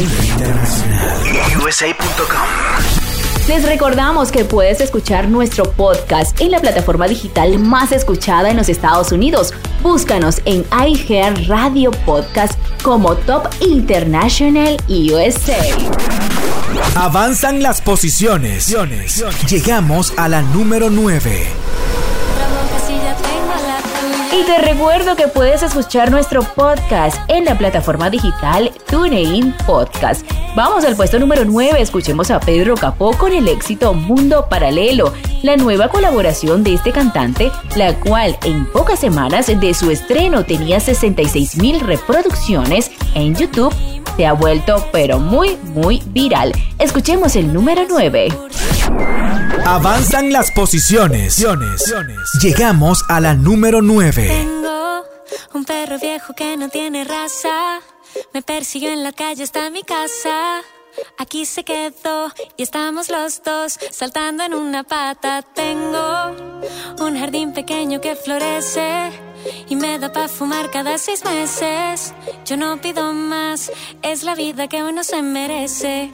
Speaker 9: Internacional.
Speaker 10: USA.com.
Speaker 2: Les recordamos que puedes escuchar nuestro podcast en la plataforma digital más escuchada en los Estados Unidos. Búscanos en iHeart Radio Podcast como Top International USA.
Speaker 9: Avanzan las posiciones. Llegamos a la número 9.
Speaker 2: Y te recuerdo que puedes escuchar nuestro podcast en la plataforma digital TuneIn Podcast. Vamos al puesto número 9, escuchemos a Pedro Capó con el éxito Mundo Paralelo, la nueva colaboración de este cantante, la cual en pocas semanas de su estreno tenía 66 mil reproducciones en YouTube, se ha vuelto pero muy muy viral. Escuchemos el número 9.
Speaker 9: Avanzan las posiciones. Llegamos a la número 9.
Speaker 5: Tengo un perro viejo que no tiene raza. Me persiguió en la calle hasta mi casa. aquí se quedó y estamos los dos saltando en una pata. Tengo un jardín pequeño que florece y me da para fumar cada seis meses. Yo no pido más, es la vida que uno se merece.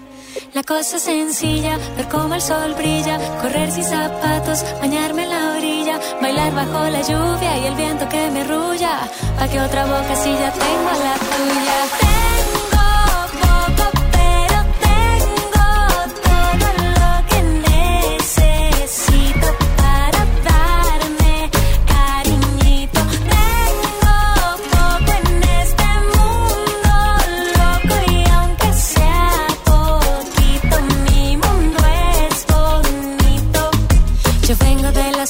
Speaker 5: La cosa es sencilla, ver cómo el sol brilla, correr sin zapatos, bañarme en la orilla, bailar bajo la lluvia y el viento que me rulla, pa' que otra boca si ya tengo la tuya.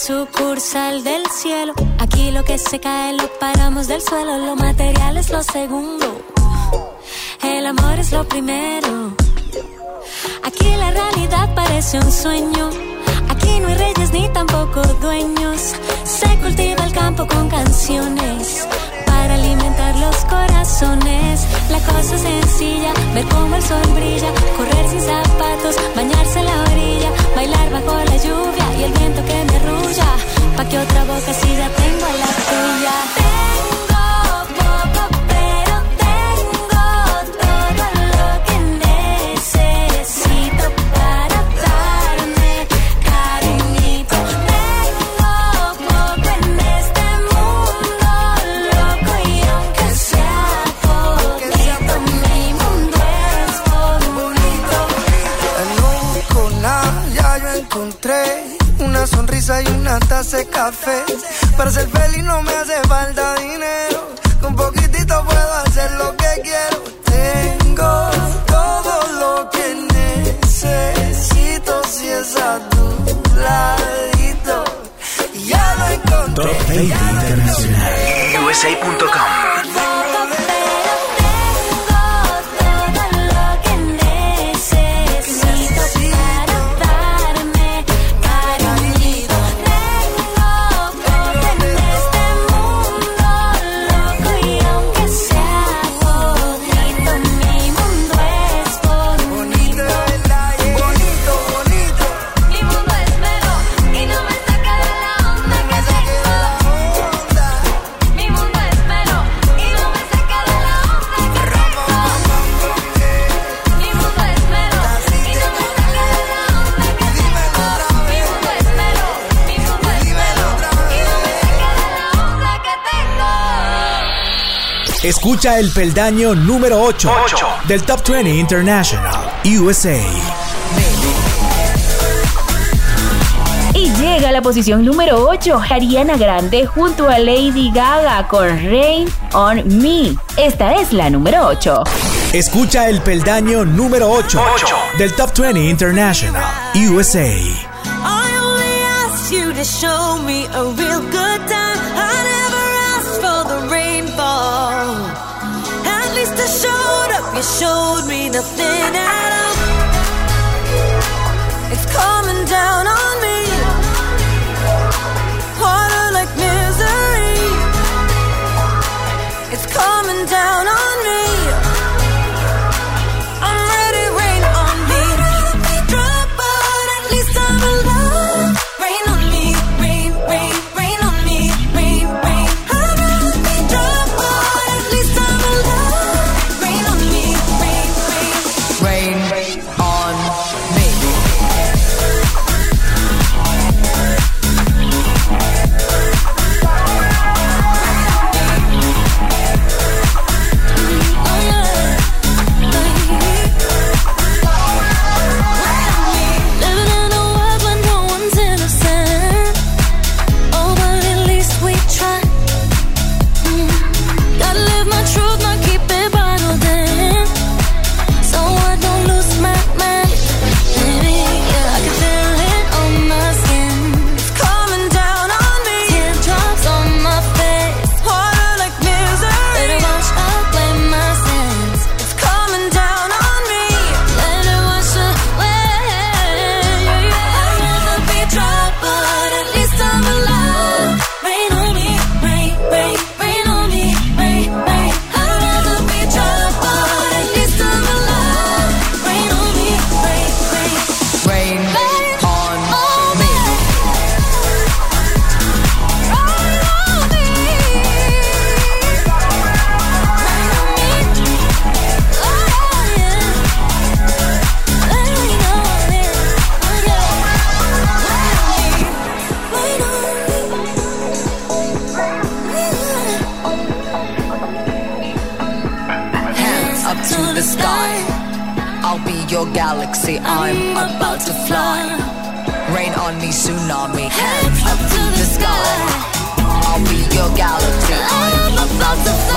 Speaker 5: Sucursal del cielo. Aquí lo que se cae lo paramos del suelo. Lo material es lo segundo. El amor es lo primero. Aquí la realidad parece un sueño. Aquí no hay reyes ni tampoco dueños. Se cultiva el campo con canciones para alimentar los corazones. La cosa es sencilla, ver cómo el sol brilla, correr sin zapatos, bañarse en la orilla, bailar bajo la lluvia y el viento que me arrulla. Pa' que otra boca si ya tengo la tuya. Tengo poco, pero tengo todo lo que necesito para darme cariñito. Tengo poco en este mundo loco y aunque sea poquito, mi mundo es bonito.
Speaker 24: En un nada ya yo encontré una sonrisa y una taza de café. Para ser feliz no me hace falta dinero. Con poquitito puedo hacer lo que quiero. Tengo todo lo que necesito si es a tu ladito. Y ya lo encontré.
Speaker 1: Top 20 Internacional.
Speaker 10: USA.com.
Speaker 1: Escucha el peldaño número 8, del Top 20 International USA.
Speaker 2: Y llega a la posición número 8, Ariana Grande junto a Lady Gaga con Rain on Me. Esta es la número 8.
Speaker 1: Escucha el peldaño número 8, del Top 20 International USA.
Speaker 22: I only asked you to show me a real good time. You showed me nothing at all. It's coming down on me. Harder like misery. It's coming down on me. Tsunami, hands up to the sky. I'll be your galaxy, I'm about to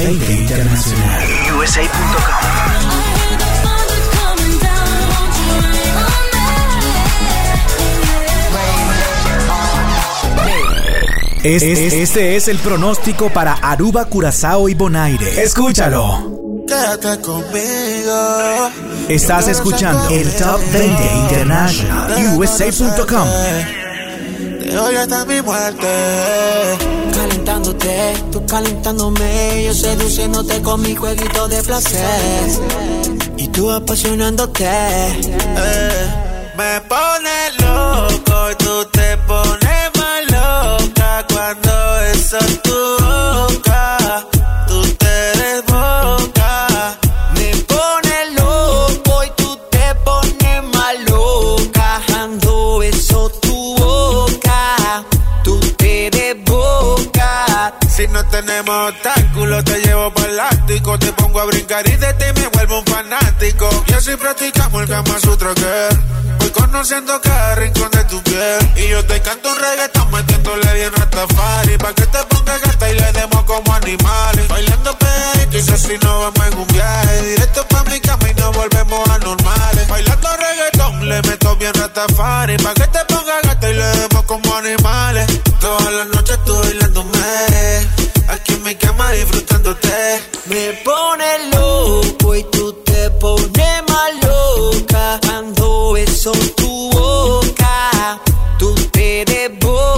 Speaker 1: 20 Internacional.
Speaker 10: USA.com.
Speaker 1: Es- es- este es el pronóstico para Aruba, Curazao y Bonaire. Escúchalo.
Speaker 20: Quédate conmigo.
Speaker 1: Estás escuchando el Top 20 International USA.com.
Speaker 20: De hoy hasta mi muerte.
Speaker 4: Calentándote, tú calentándome, yo seduciéndote con mi jueguito de placer. Y tú apasionándote.
Speaker 20: Eh, me pone loco y tú te pones más loca cuando eso es obstáculos, te llevo para el ático. Te pongo a brincar y de ti me vuelvo un fanático. Y así practicamos el Kama Sutra que Voy conociendo cada rincón de tu piel. Y yo te canto un reggaetón metiéndole bien Rastafari. Pa' que te pongas gata y le demos como animales. Bailando pegadito y si no vamos en un viaje. Directo pa' mi cama y nos volvemos anormales. Bailando reggaetón, le meto bien Rastafari. Pa' que te pongas gata y le demos como animales. Todas las noches tú bailándome. Aquí en mi cama disfrutándote.
Speaker 4: Me pone loco y tú te pones más loca. Ando eso tu boca. Tú te desboca.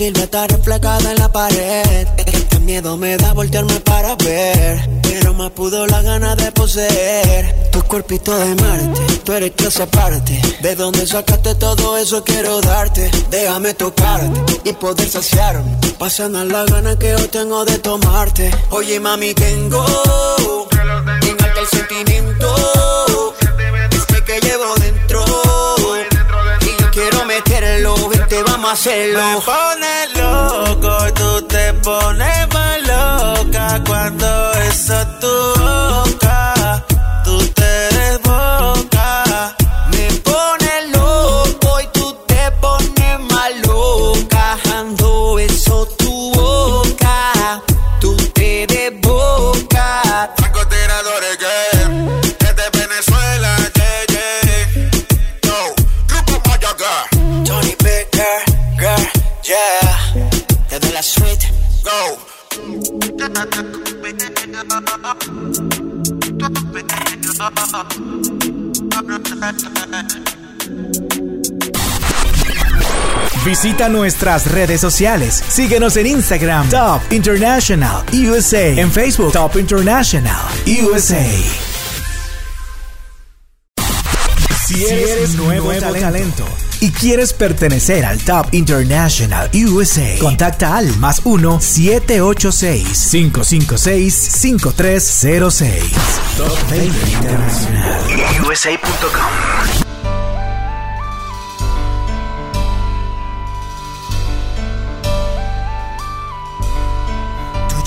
Speaker 20: Tu
Speaker 4: silueta reflejada en la pared. Qué miedo me da voltearme para ver Pero más pudo la gana de poseer. Tu cuerpito de Marte Tú eres clase aparte. De dónde sacaste todo eso quiero darte. Déjame tocarte y poder saciarme. Pasando la gana que yo tengo de tomarte. Oye mami tengo En alta el sentimiento. Este que llevo vamos.
Speaker 20: Me pone loco tú te pones más loca cuando beso tu boca.
Speaker 1: Visita nuestras redes sociales. Síguenos en Instagram, Top International USA. En Facebook, Top International USA. Si eres nuevo, talento, y quieres pertenecer al Top International USA, contacta al más 1-786-556-5306. Top 20 Internacional.
Speaker 10: USA.com.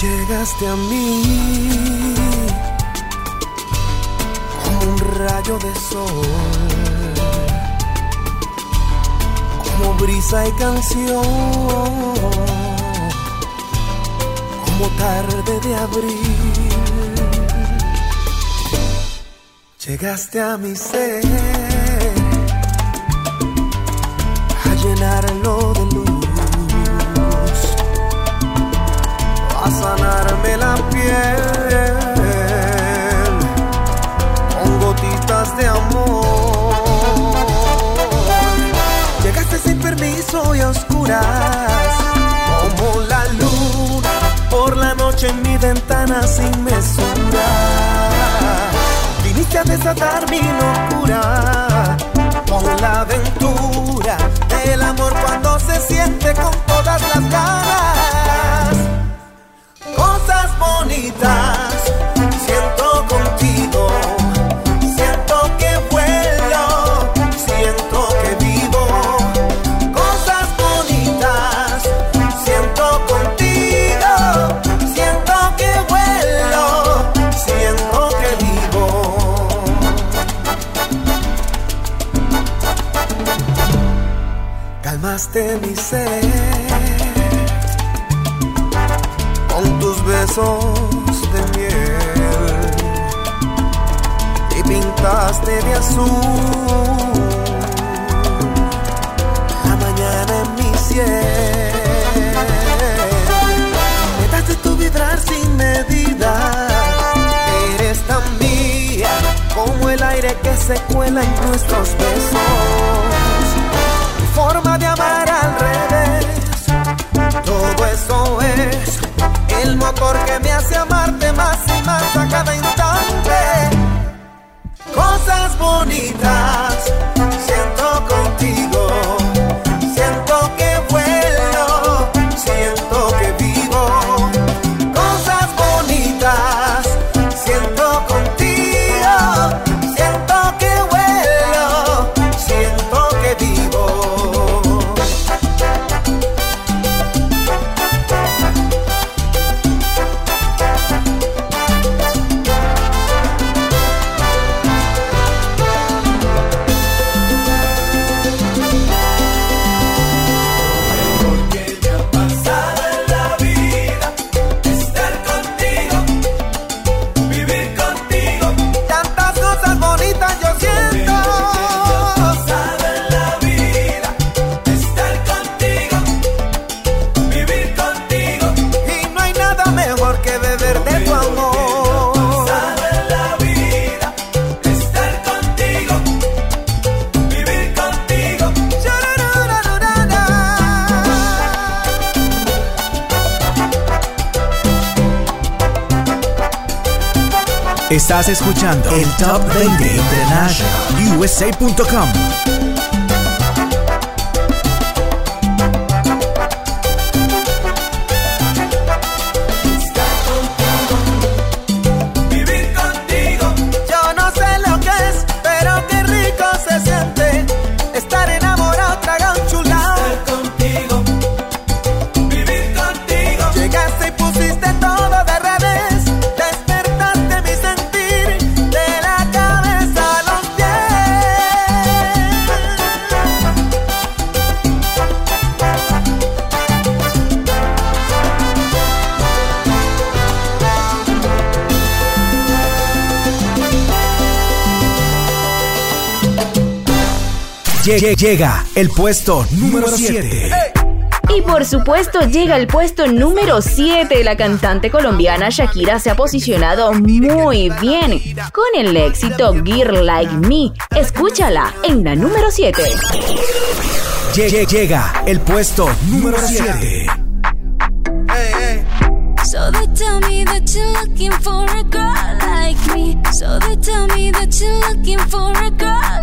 Speaker 24: Llegaste a mí como un rayo de sol, como brisa y canción, como tarde de abril. Llegaste a mi ser a llenarlo de luz a sanarme la piel con gotitas de amor. Llegaste sin permiso beso y a oscuras. Como la luna por la noche en mi ventana sin mesura. Viniste a desatar mi locura con la aventura del amor cuando se siente con todas las ganas. Cosas bonitas Calmaste mi ser con tus besos de miel y pintaste de azul la mañana en mi cielo. Me das de tu vibrar sin medida, eres tan mía como el aire que se cuela en nuestros besos. El motor que me hace amarte más y más a cada instante. Cosas bonitas
Speaker 1: Estás escuchando el Top 20 International USA.com. Llega el puesto número 7.
Speaker 2: Y por supuesto llega el puesto número 7. La cantante colombiana Shakira se ha posicionado muy bien con el éxito Girl Like Me. Escúchala en la número 7.
Speaker 1: Lle- Llega el puesto número 7.
Speaker 3: So they tell me that you're looking for a girl like me. So they tell me that you're looking for a girl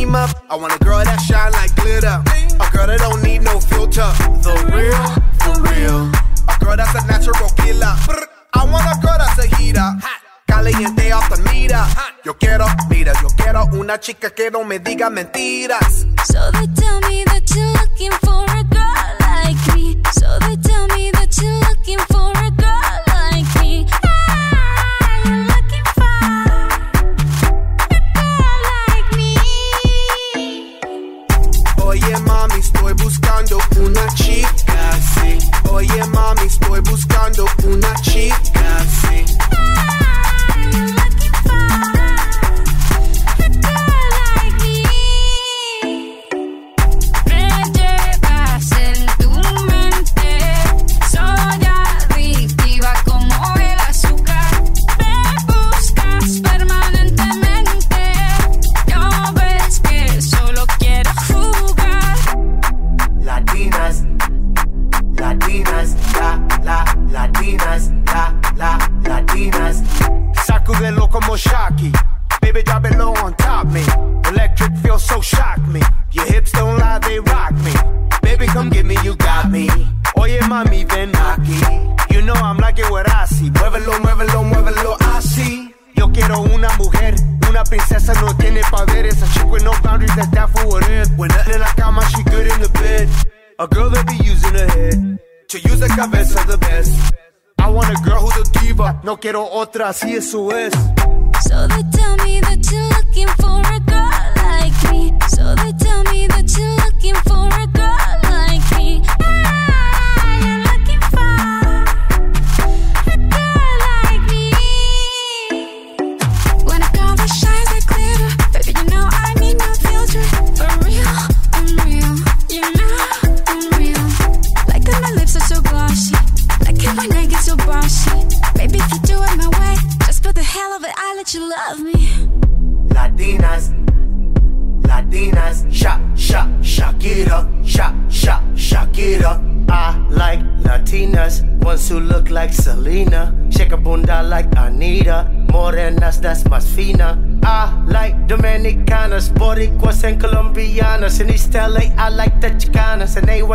Speaker 16: I want a girl that shine like glitter. A girl that don't need no filter. The real, for real. A girl that's a natural killer. I want a girl that's a heater. Caliente off the mira. Yo quiero, mira, yo quiero una chica que no me diga mentiras.
Speaker 25: So
Speaker 24: they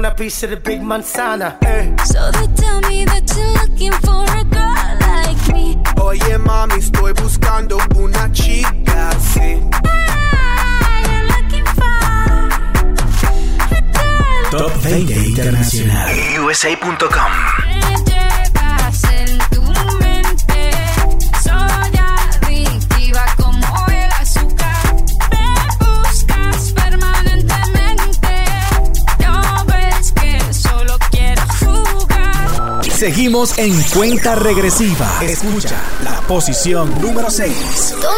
Speaker 24: want a piece of the big manzana. Eh.
Speaker 25: So they tell me that you're looking for a girl like me.
Speaker 24: Oye mami, estoy buscando una chica así.
Speaker 1: Top 20 Internacional.
Speaker 3: USA.com.
Speaker 1: Seguimos en cuenta regresiva. Escucha la posición número 6.
Speaker 25: Toma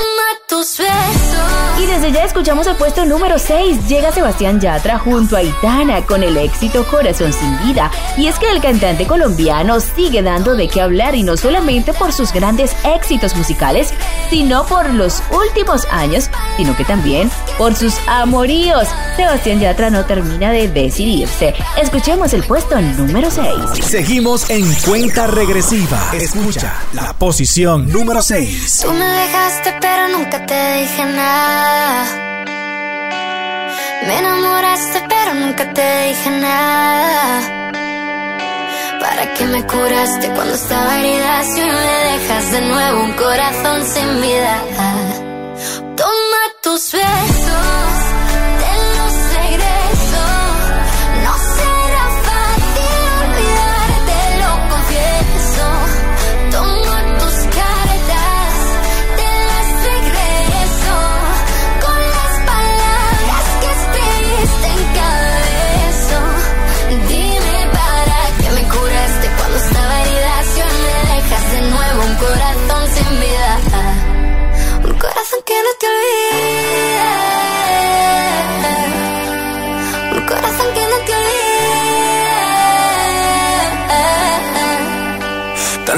Speaker 25: tus besos.
Speaker 2: Y desde ya escuchamos el puesto número 6. Llega Sebastián Yatra junto a Itana con el éxito Corazón sin vida. Y es que el cantante colombiano sigue dando de qué hablar y no solamente por sus grandes éxitos musicales, sino por los últimos años, sino que también por sus amoríos. Sebastián Yatra no termina de decidirse. Escuchemos el puesto número 6.
Speaker 1: Seguimos en cuenta regresiva. Escucha la posición número 6.
Speaker 25: Tú me dejaste pero nunca te dije nada. Me enamoraste pero nunca te dije nada. ¿Para qué me curaste cuando estaba herida si me dejas de nuevo un corazón sin vida? Toma tus besos, que no te olvide.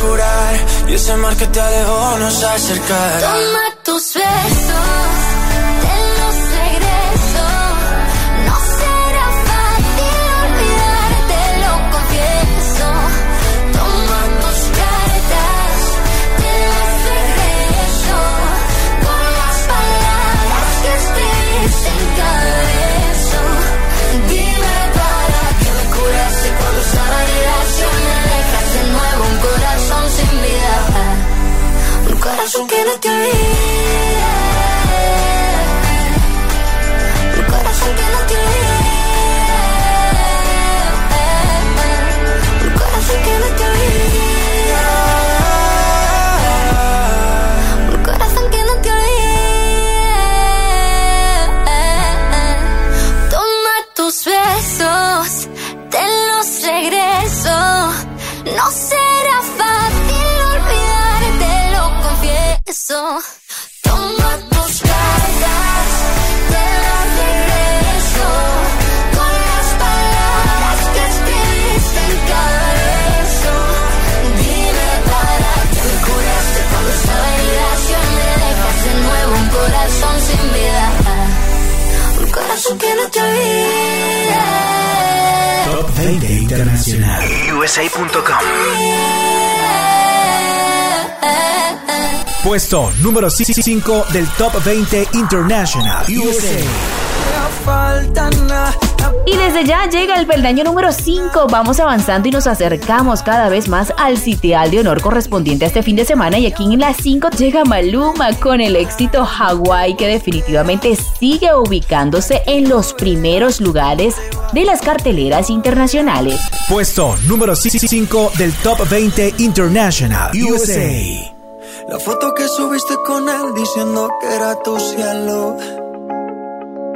Speaker 26: jurar. Y ese mar que te alejó nos acercará.
Speaker 25: Toma tus besos, corazón
Speaker 1: Puesto número 5 del Top 20 International. USA.
Speaker 2: Y desde ya llega el peldaño número 5. Vamos avanzando y nos acercamos cada vez más al sitial de honor correspondiente a este fin de semana. Y aquí en la 5 llega Maluma con el éxito Hawaii, que definitivamente sigue ubicándose en los primeros lugares de las carteleras internacionales.
Speaker 1: Puesto número 5 del Top 20 International. USA.
Speaker 4: La foto que subiste con él diciendo que era tu cielo.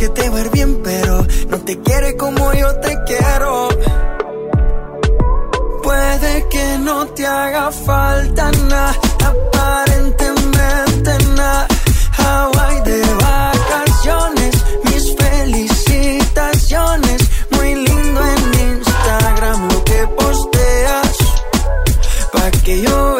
Speaker 4: Que te va bien, pero no te quiere como yo te quiero. Puede que no te haga falta nada, aparentemente nada. Hawaii de vacaciones, mis felicitaciones. Muy lindo en Instagram lo que posteas. Pa' que yo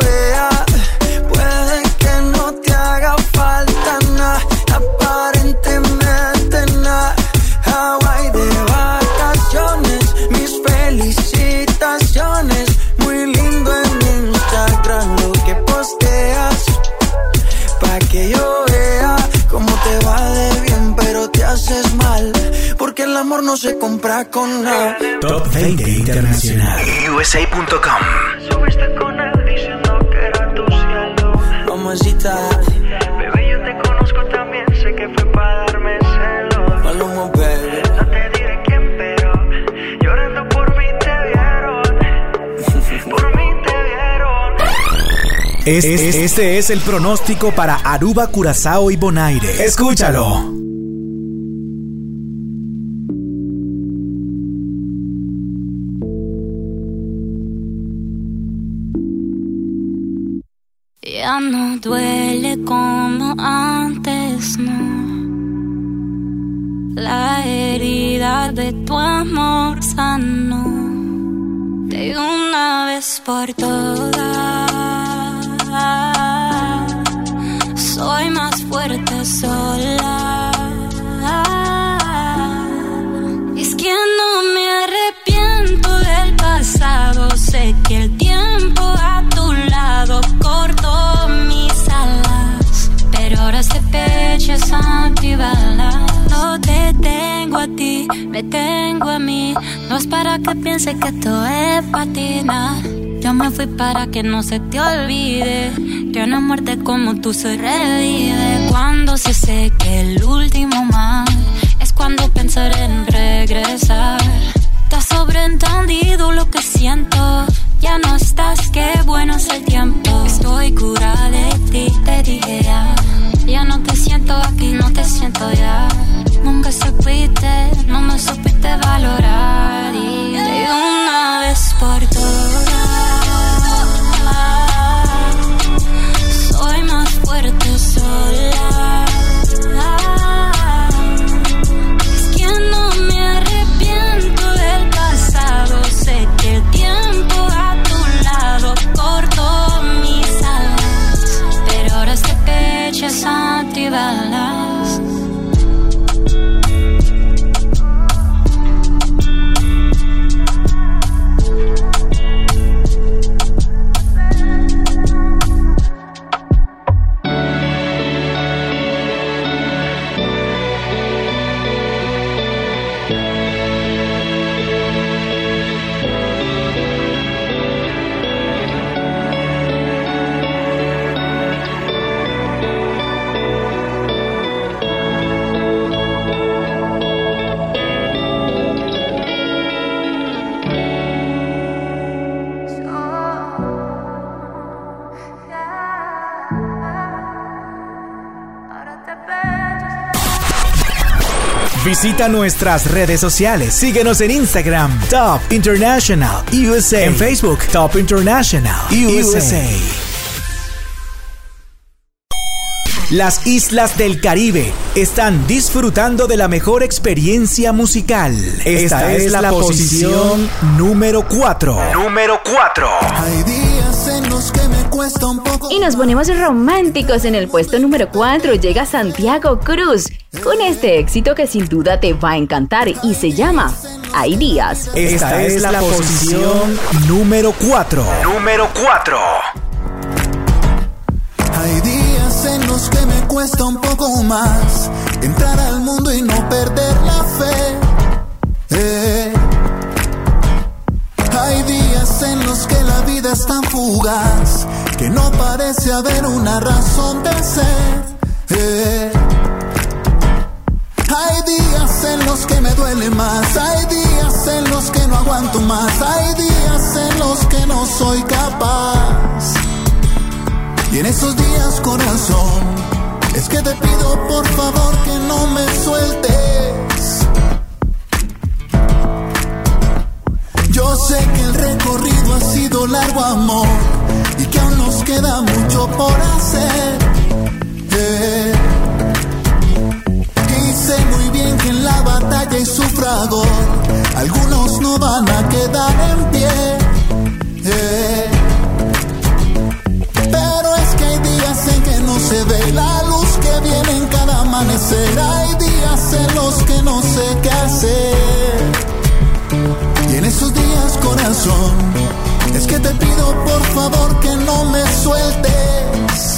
Speaker 4: Amor no se compra con nada.
Speaker 1: Top 20 Internacional.
Speaker 10: USA.com.
Speaker 4: Subiste con él diciendo que era tu cielo. Mamacita. Bebé, yo te conozco también, sé que fue para darme celos. Maluma, baby. No te diré quién, pero llorando por mí te vieron. por mí te vieron.
Speaker 1: Es- es- este es el pronóstico para Aruba, Curazao y Bonaire. Escúchalo.
Speaker 22: Ya no duele como antes, no. La herida de tu amor sanó de una vez por todas. Soy más fuerte sola. Es que no me arrepiento del pasado. Sé que el tiempo a tu lado este pecho es antibala. No te tengo a ti, me tengo a mí. No es para que pienses que esto es patina. Yo me fui para que no se te olvide. Que una muerte como tú se revive. Cuando se seque el último mar, es cuando pensar en regresar. Estás sobreentendido lo que siento.
Speaker 5: Ya no estás, qué bueno es el tiempo. Estoy curada de ti, te
Speaker 3: dije ya. Ya no te siento aquí, no te siento ya. Nunca supiste, no me supiste valorar. Y de una vez por todas, soy más fuerte sola. llevan
Speaker 1: Visita nuestras redes sociales. Síguenos en Instagram, Top International USA. En Facebook, Top International USA. Las islas del Caribe están disfrutando de la mejor experiencia musical. Esta, es, la, posición número 4.
Speaker 5: Número 4.
Speaker 27: Hay días en los que me cuesta un poco.
Speaker 2: Y nos ponemos románticos en el puesto número 4. Llega Santiago Cruz con este éxito que sin duda te va a encantar y se llama Hay días.
Speaker 1: Esta, es, la, posición número 4.
Speaker 5: Número 4.
Speaker 27: Hay días en los que me cuesta un poco más entrar al mundo y no perder la fe. Eh. Hay días en los que la vida es tan fugaz que no parece haber una razón de ser. Eh. Hay días en los que me duele más, hay días en los que no aguanto más, hay días en los que no soy capaz. Y en esos días, corazón, es que te pido por favor que no me sueltes. Yo sé que el recorrido ha sido largo, amor, y que aún nos queda mucho por hacer. La batalla y su fragor, algunos no van a quedar en pie. Pero es que hay días en que no se ve la luz que viene en cada amanecer. Hay días en los que no sé qué hacer. Y en esos días, corazón, es que te pido por favor que no me sueltes.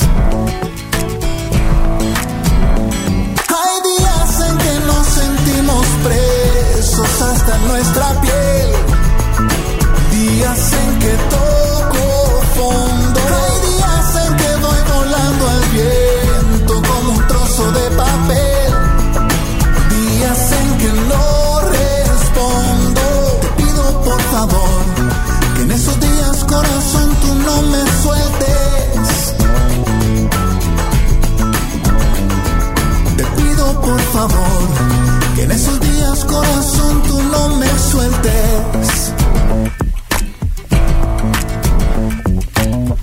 Speaker 27: Presos hasta nuestra piel. Días en que toco fondo. Hay días en que voy volando al viento como un trozo de papel. Días en que no respondo. Te pido por favor que en esos días, corazón, tú no me sueltes. Te pido por favor corazón, tú no me sueltes.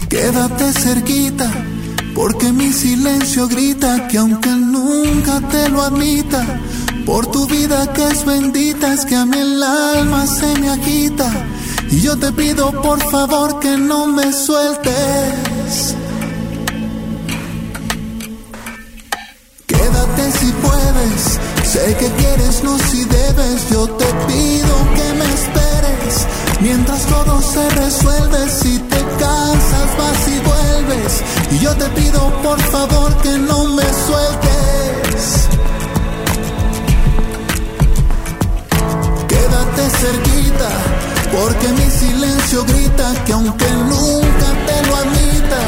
Speaker 27: Quédate cerquita, porque mi silencio grita que aunque nunca te lo admita, por tu vida que es bendita, es que a mí el alma se me agita. Y yo te pido por favor que no me sueltes. Sé que quieres, no si debes. Yo te pido que me esperes mientras todo se resuelve. Si te cansas, vas y vuelves. Y yo te pido por favor que no me sueltes. Quédate cerquita, porque mi silencio grita que aunque nunca te lo admita,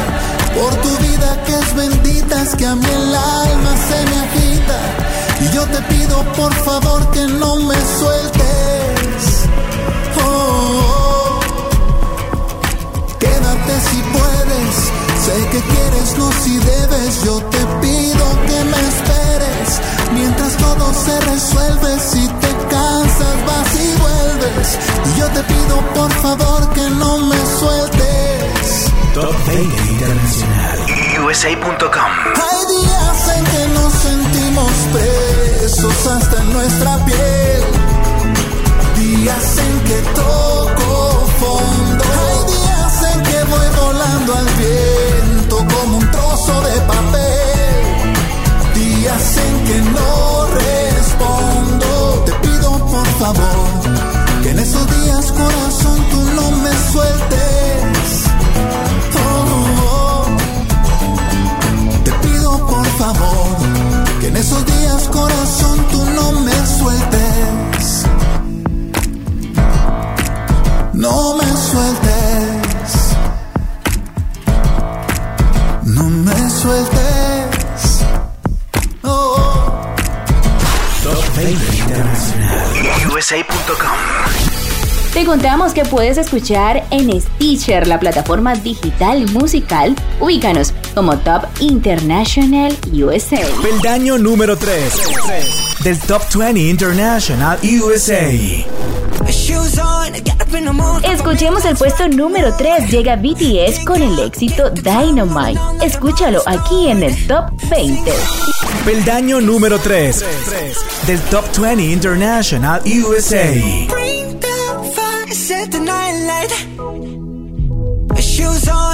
Speaker 27: por tu vida que es bendita, es que a mí el alma se me agita. Y yo te pido por favor que no me sueltes. Oh. Quédate si puedes. Sé que quieres luz y debes. Yo te pido que me esperes. Mientras todo se resuelve, si te cansas, vas y vuelves. Y yo te pido por favor que no me sueltes.
Speaker 1: Top 20 Internacional.
Speaker 10: USA.com.
Speaker 27: Hay días en que no sentí sentimos presos hasta en nuestra piel. Días en que toco fondo. Hay días en que voy volando al viento como un trozo de papel. Días en que no respondo. Te pido por favor que en esos días, corazón, tú no me sueltes. Oh, oh. Te pido por favor esos días, corazón, tú no me sueltes. No me sueltes. No me sueltes. Oh.
Speaker 1: Top 20 Internacional.
Speaker 10: USA.com.
Speaker 2: Te contamos que puedes escuchar en Stitcher, la plataforma digital musical. Ubícanos como Top International USA.
Speaker 1: Peldaño número 3 del Top 20 International USA.
Speaker 2: Escuchemos el puesto número 3. Llega BTS con el éxito Dynamite. Escúchalo aquí en el Top 20.
Speaker 1: Peldaño número 3 del Top 20 International USA.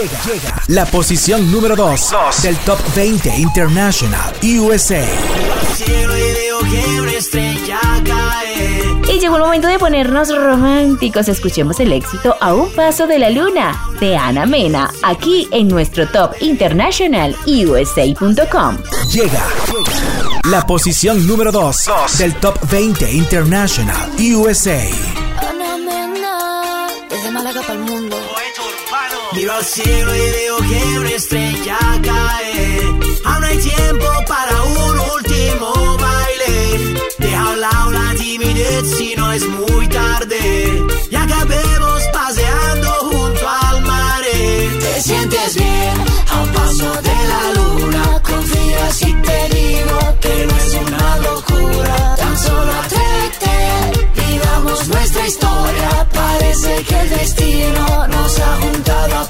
Speaker 1: Llega, llega, la posición número 2 del Top 20 International USA.
Speaker 2: Y llegó el momento de ponernos románticos. Escuchemos el éxito A un paso de la luna de Ana Mena, aquí en nuestro Top International USA.com.
Speaker 1: Llega La posición número 2 del Top 20 International USA.
Speaker 9: Al cielo y veo que una estrella cae. Aún hay tiempo para un último baile. Deja a un lado la timidez si no es muy tarde. Y acabemos paseando junto al mar.
Speaker 3: Te sientes bien a un paso de la luna. Confía si te digo que no es una locura. Tan solo atrévete, vivamos nuestra historia. Parece que el destino nos ha juntado a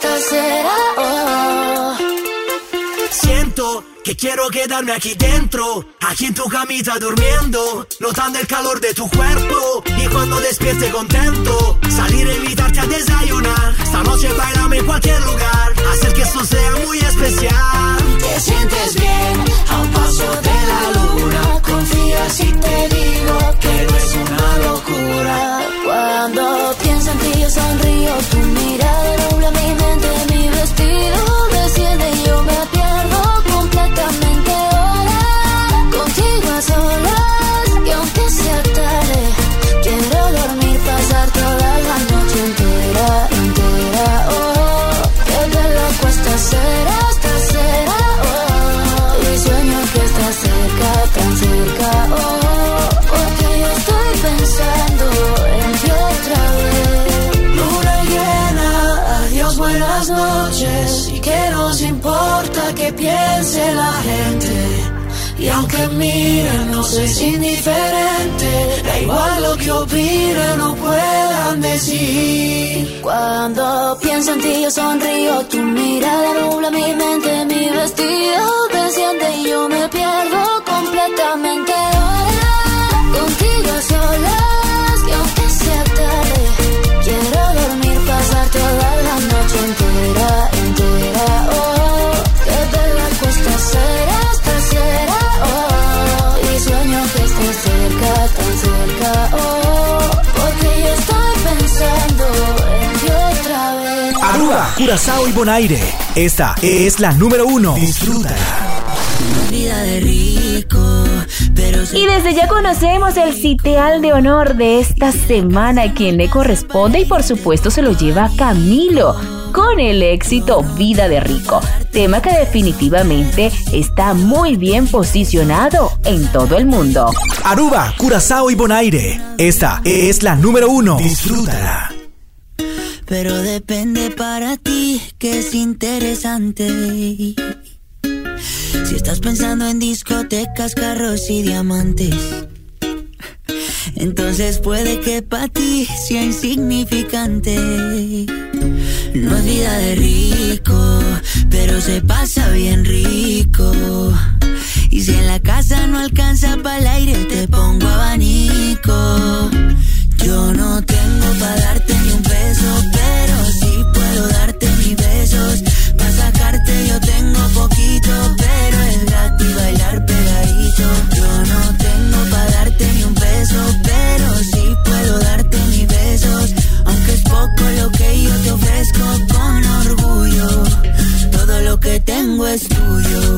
Speaker 9: quiero quedarme aquí dentro, aquí en tu camita durmiendo, notando el calor de tu cuerpo y cuando despierte contento, salir a invitarte a desayunar. Esta noche bailame en cualquier lugar,
Speaker 3: piense la gente. Y aunque miren, no es indiferente. Da igual lo que opinen o puedan decir. Cuando pienso en ti, yo sonrío. Tu mirada nubla mi mente, mi vestido desciende y yo me pierdo completamente ahora. Contigo solas, que aunque sea tarde, quiero dormir, pasar toda la noche entera. Tan cerca. Oh, porque yo estoy pensando en ti otra vez.
Speaker 1: Aruba, Curazao y Bonaire. Esta es la número uno. Disfrútala.
Speaker 15: Vida de rico, pero
Speaker 2: Y desde ya conocemos el sitial de honor de esta semana, a quien le corresponde y por supuesto se lo lleva Camilo con el éxito Vida de Rico, tema que definitivamente está muy bien posicionado en todo el mundo.
Speaker 1: Aruba, Curazao y Bonaire. Esta es la número uno. Disfrútala.
Speaker 15: Pero depende para ti que es interesante. Si estás pensando en discotecas, carros y diamantes, entonces puede que para ti sea insignificante. No es vida de rico, pero se pasa bien rico. Y si en la casa no alcanza para el aire, te pongo abanico. Yo no tengo para darte ni un peso, pero sí puedo darte mis besos. Para sacarte yo tengo poquito, pero es gratis bailar pegadito. Yo no tengo para darte ni un peso, pero sí puedo darte mis besos. Aunque es poco lo que yo te ofrezco con orgullo. Todo lo que tengo es tuyo.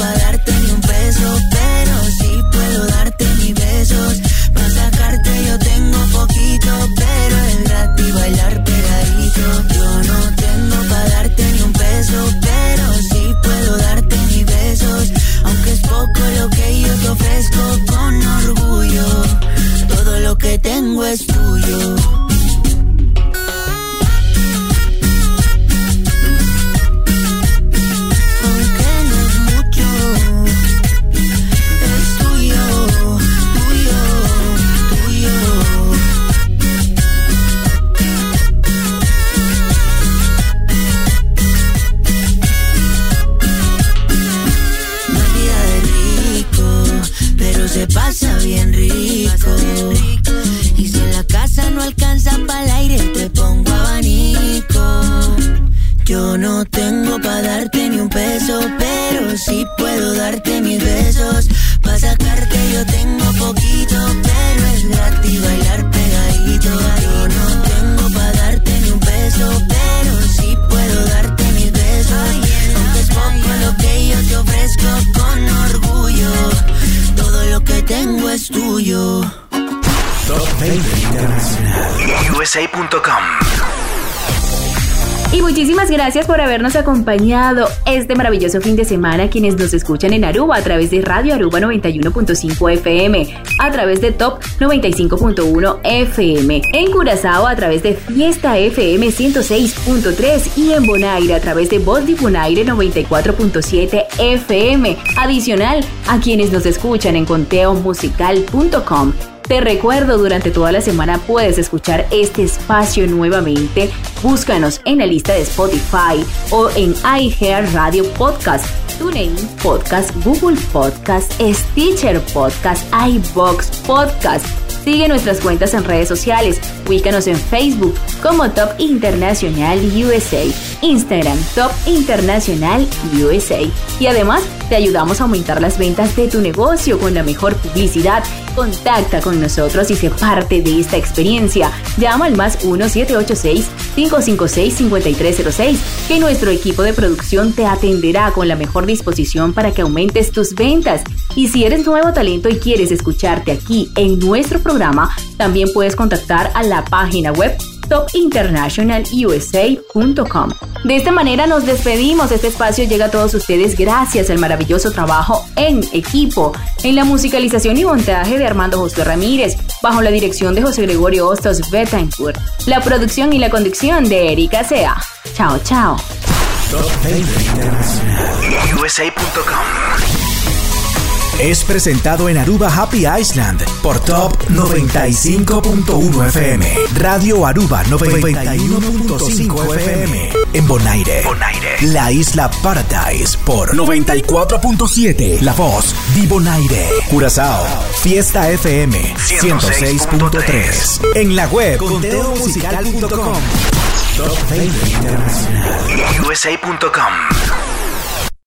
Speaker 2: acompañado este maravilloso fin de semana quienes nos escuchan en Aruba a través de Radio Aruba 91.5 FM, a través de Top 95.1 FM, en Curazao a través de Fiesta FM 106.3 y en Bonaire a través de Voz de Bonaire 94.7 FM. Adicional a quienes nos escuchan en conteomusical.com. Te recuerdo, durante toda la semana puedes escuchar este espacio nuevamente. Búscanos en la lista de Spotify o en iHeart Radio Podcast, TuneIn Podcast, Google Podcast, Stitcher Podcast, iBox Podcast. Sigue nuestras cuentas en redes sociales. Ubícanos en Facebook como Top Internacional USA, Instagram Top Internacional USA. Y además te ayudamos a aumentar las ventas de tu negocio con la mejor publicidad. Contacta con nosotros y sé parte de esta experiencia. Llama al más 1-786-556-5306 que nuestro equipo de producción te atenderá con la mejor disposición para que aumentes tus ventas. Y si eres nuevo talento y quieres escucharte aquí en nuestro programa, también puedes contactar a la página web topinternationalusa.com. De esta manera nos despedimos. Este espacio llega a todos ustedes gracias al maravilloso trabajo en equipo, en la musicalización y montaje de Armando José Ramírez, bajo la dirección de José Gregorio Hostos Betancourt, la producción y la conducción de Erika Sea. Chao, chao.
Speaker 1: Top 20 Internacional.
Speaker 5: USA.com.
Speaker 1: Es presentado en Aruba Happy Island por Top 95.1 FM. Radio Aruba 91.5 FM. En Bonaire.
Speaker 5: Bonaire.
Speaker 1: La isla Paradise por 94.7. La voz de Bonaire. Curazao. Fiesta FM 106.3. En la web conteomusical.com. Top 20 Internacional.
Speaker 5: USA.com.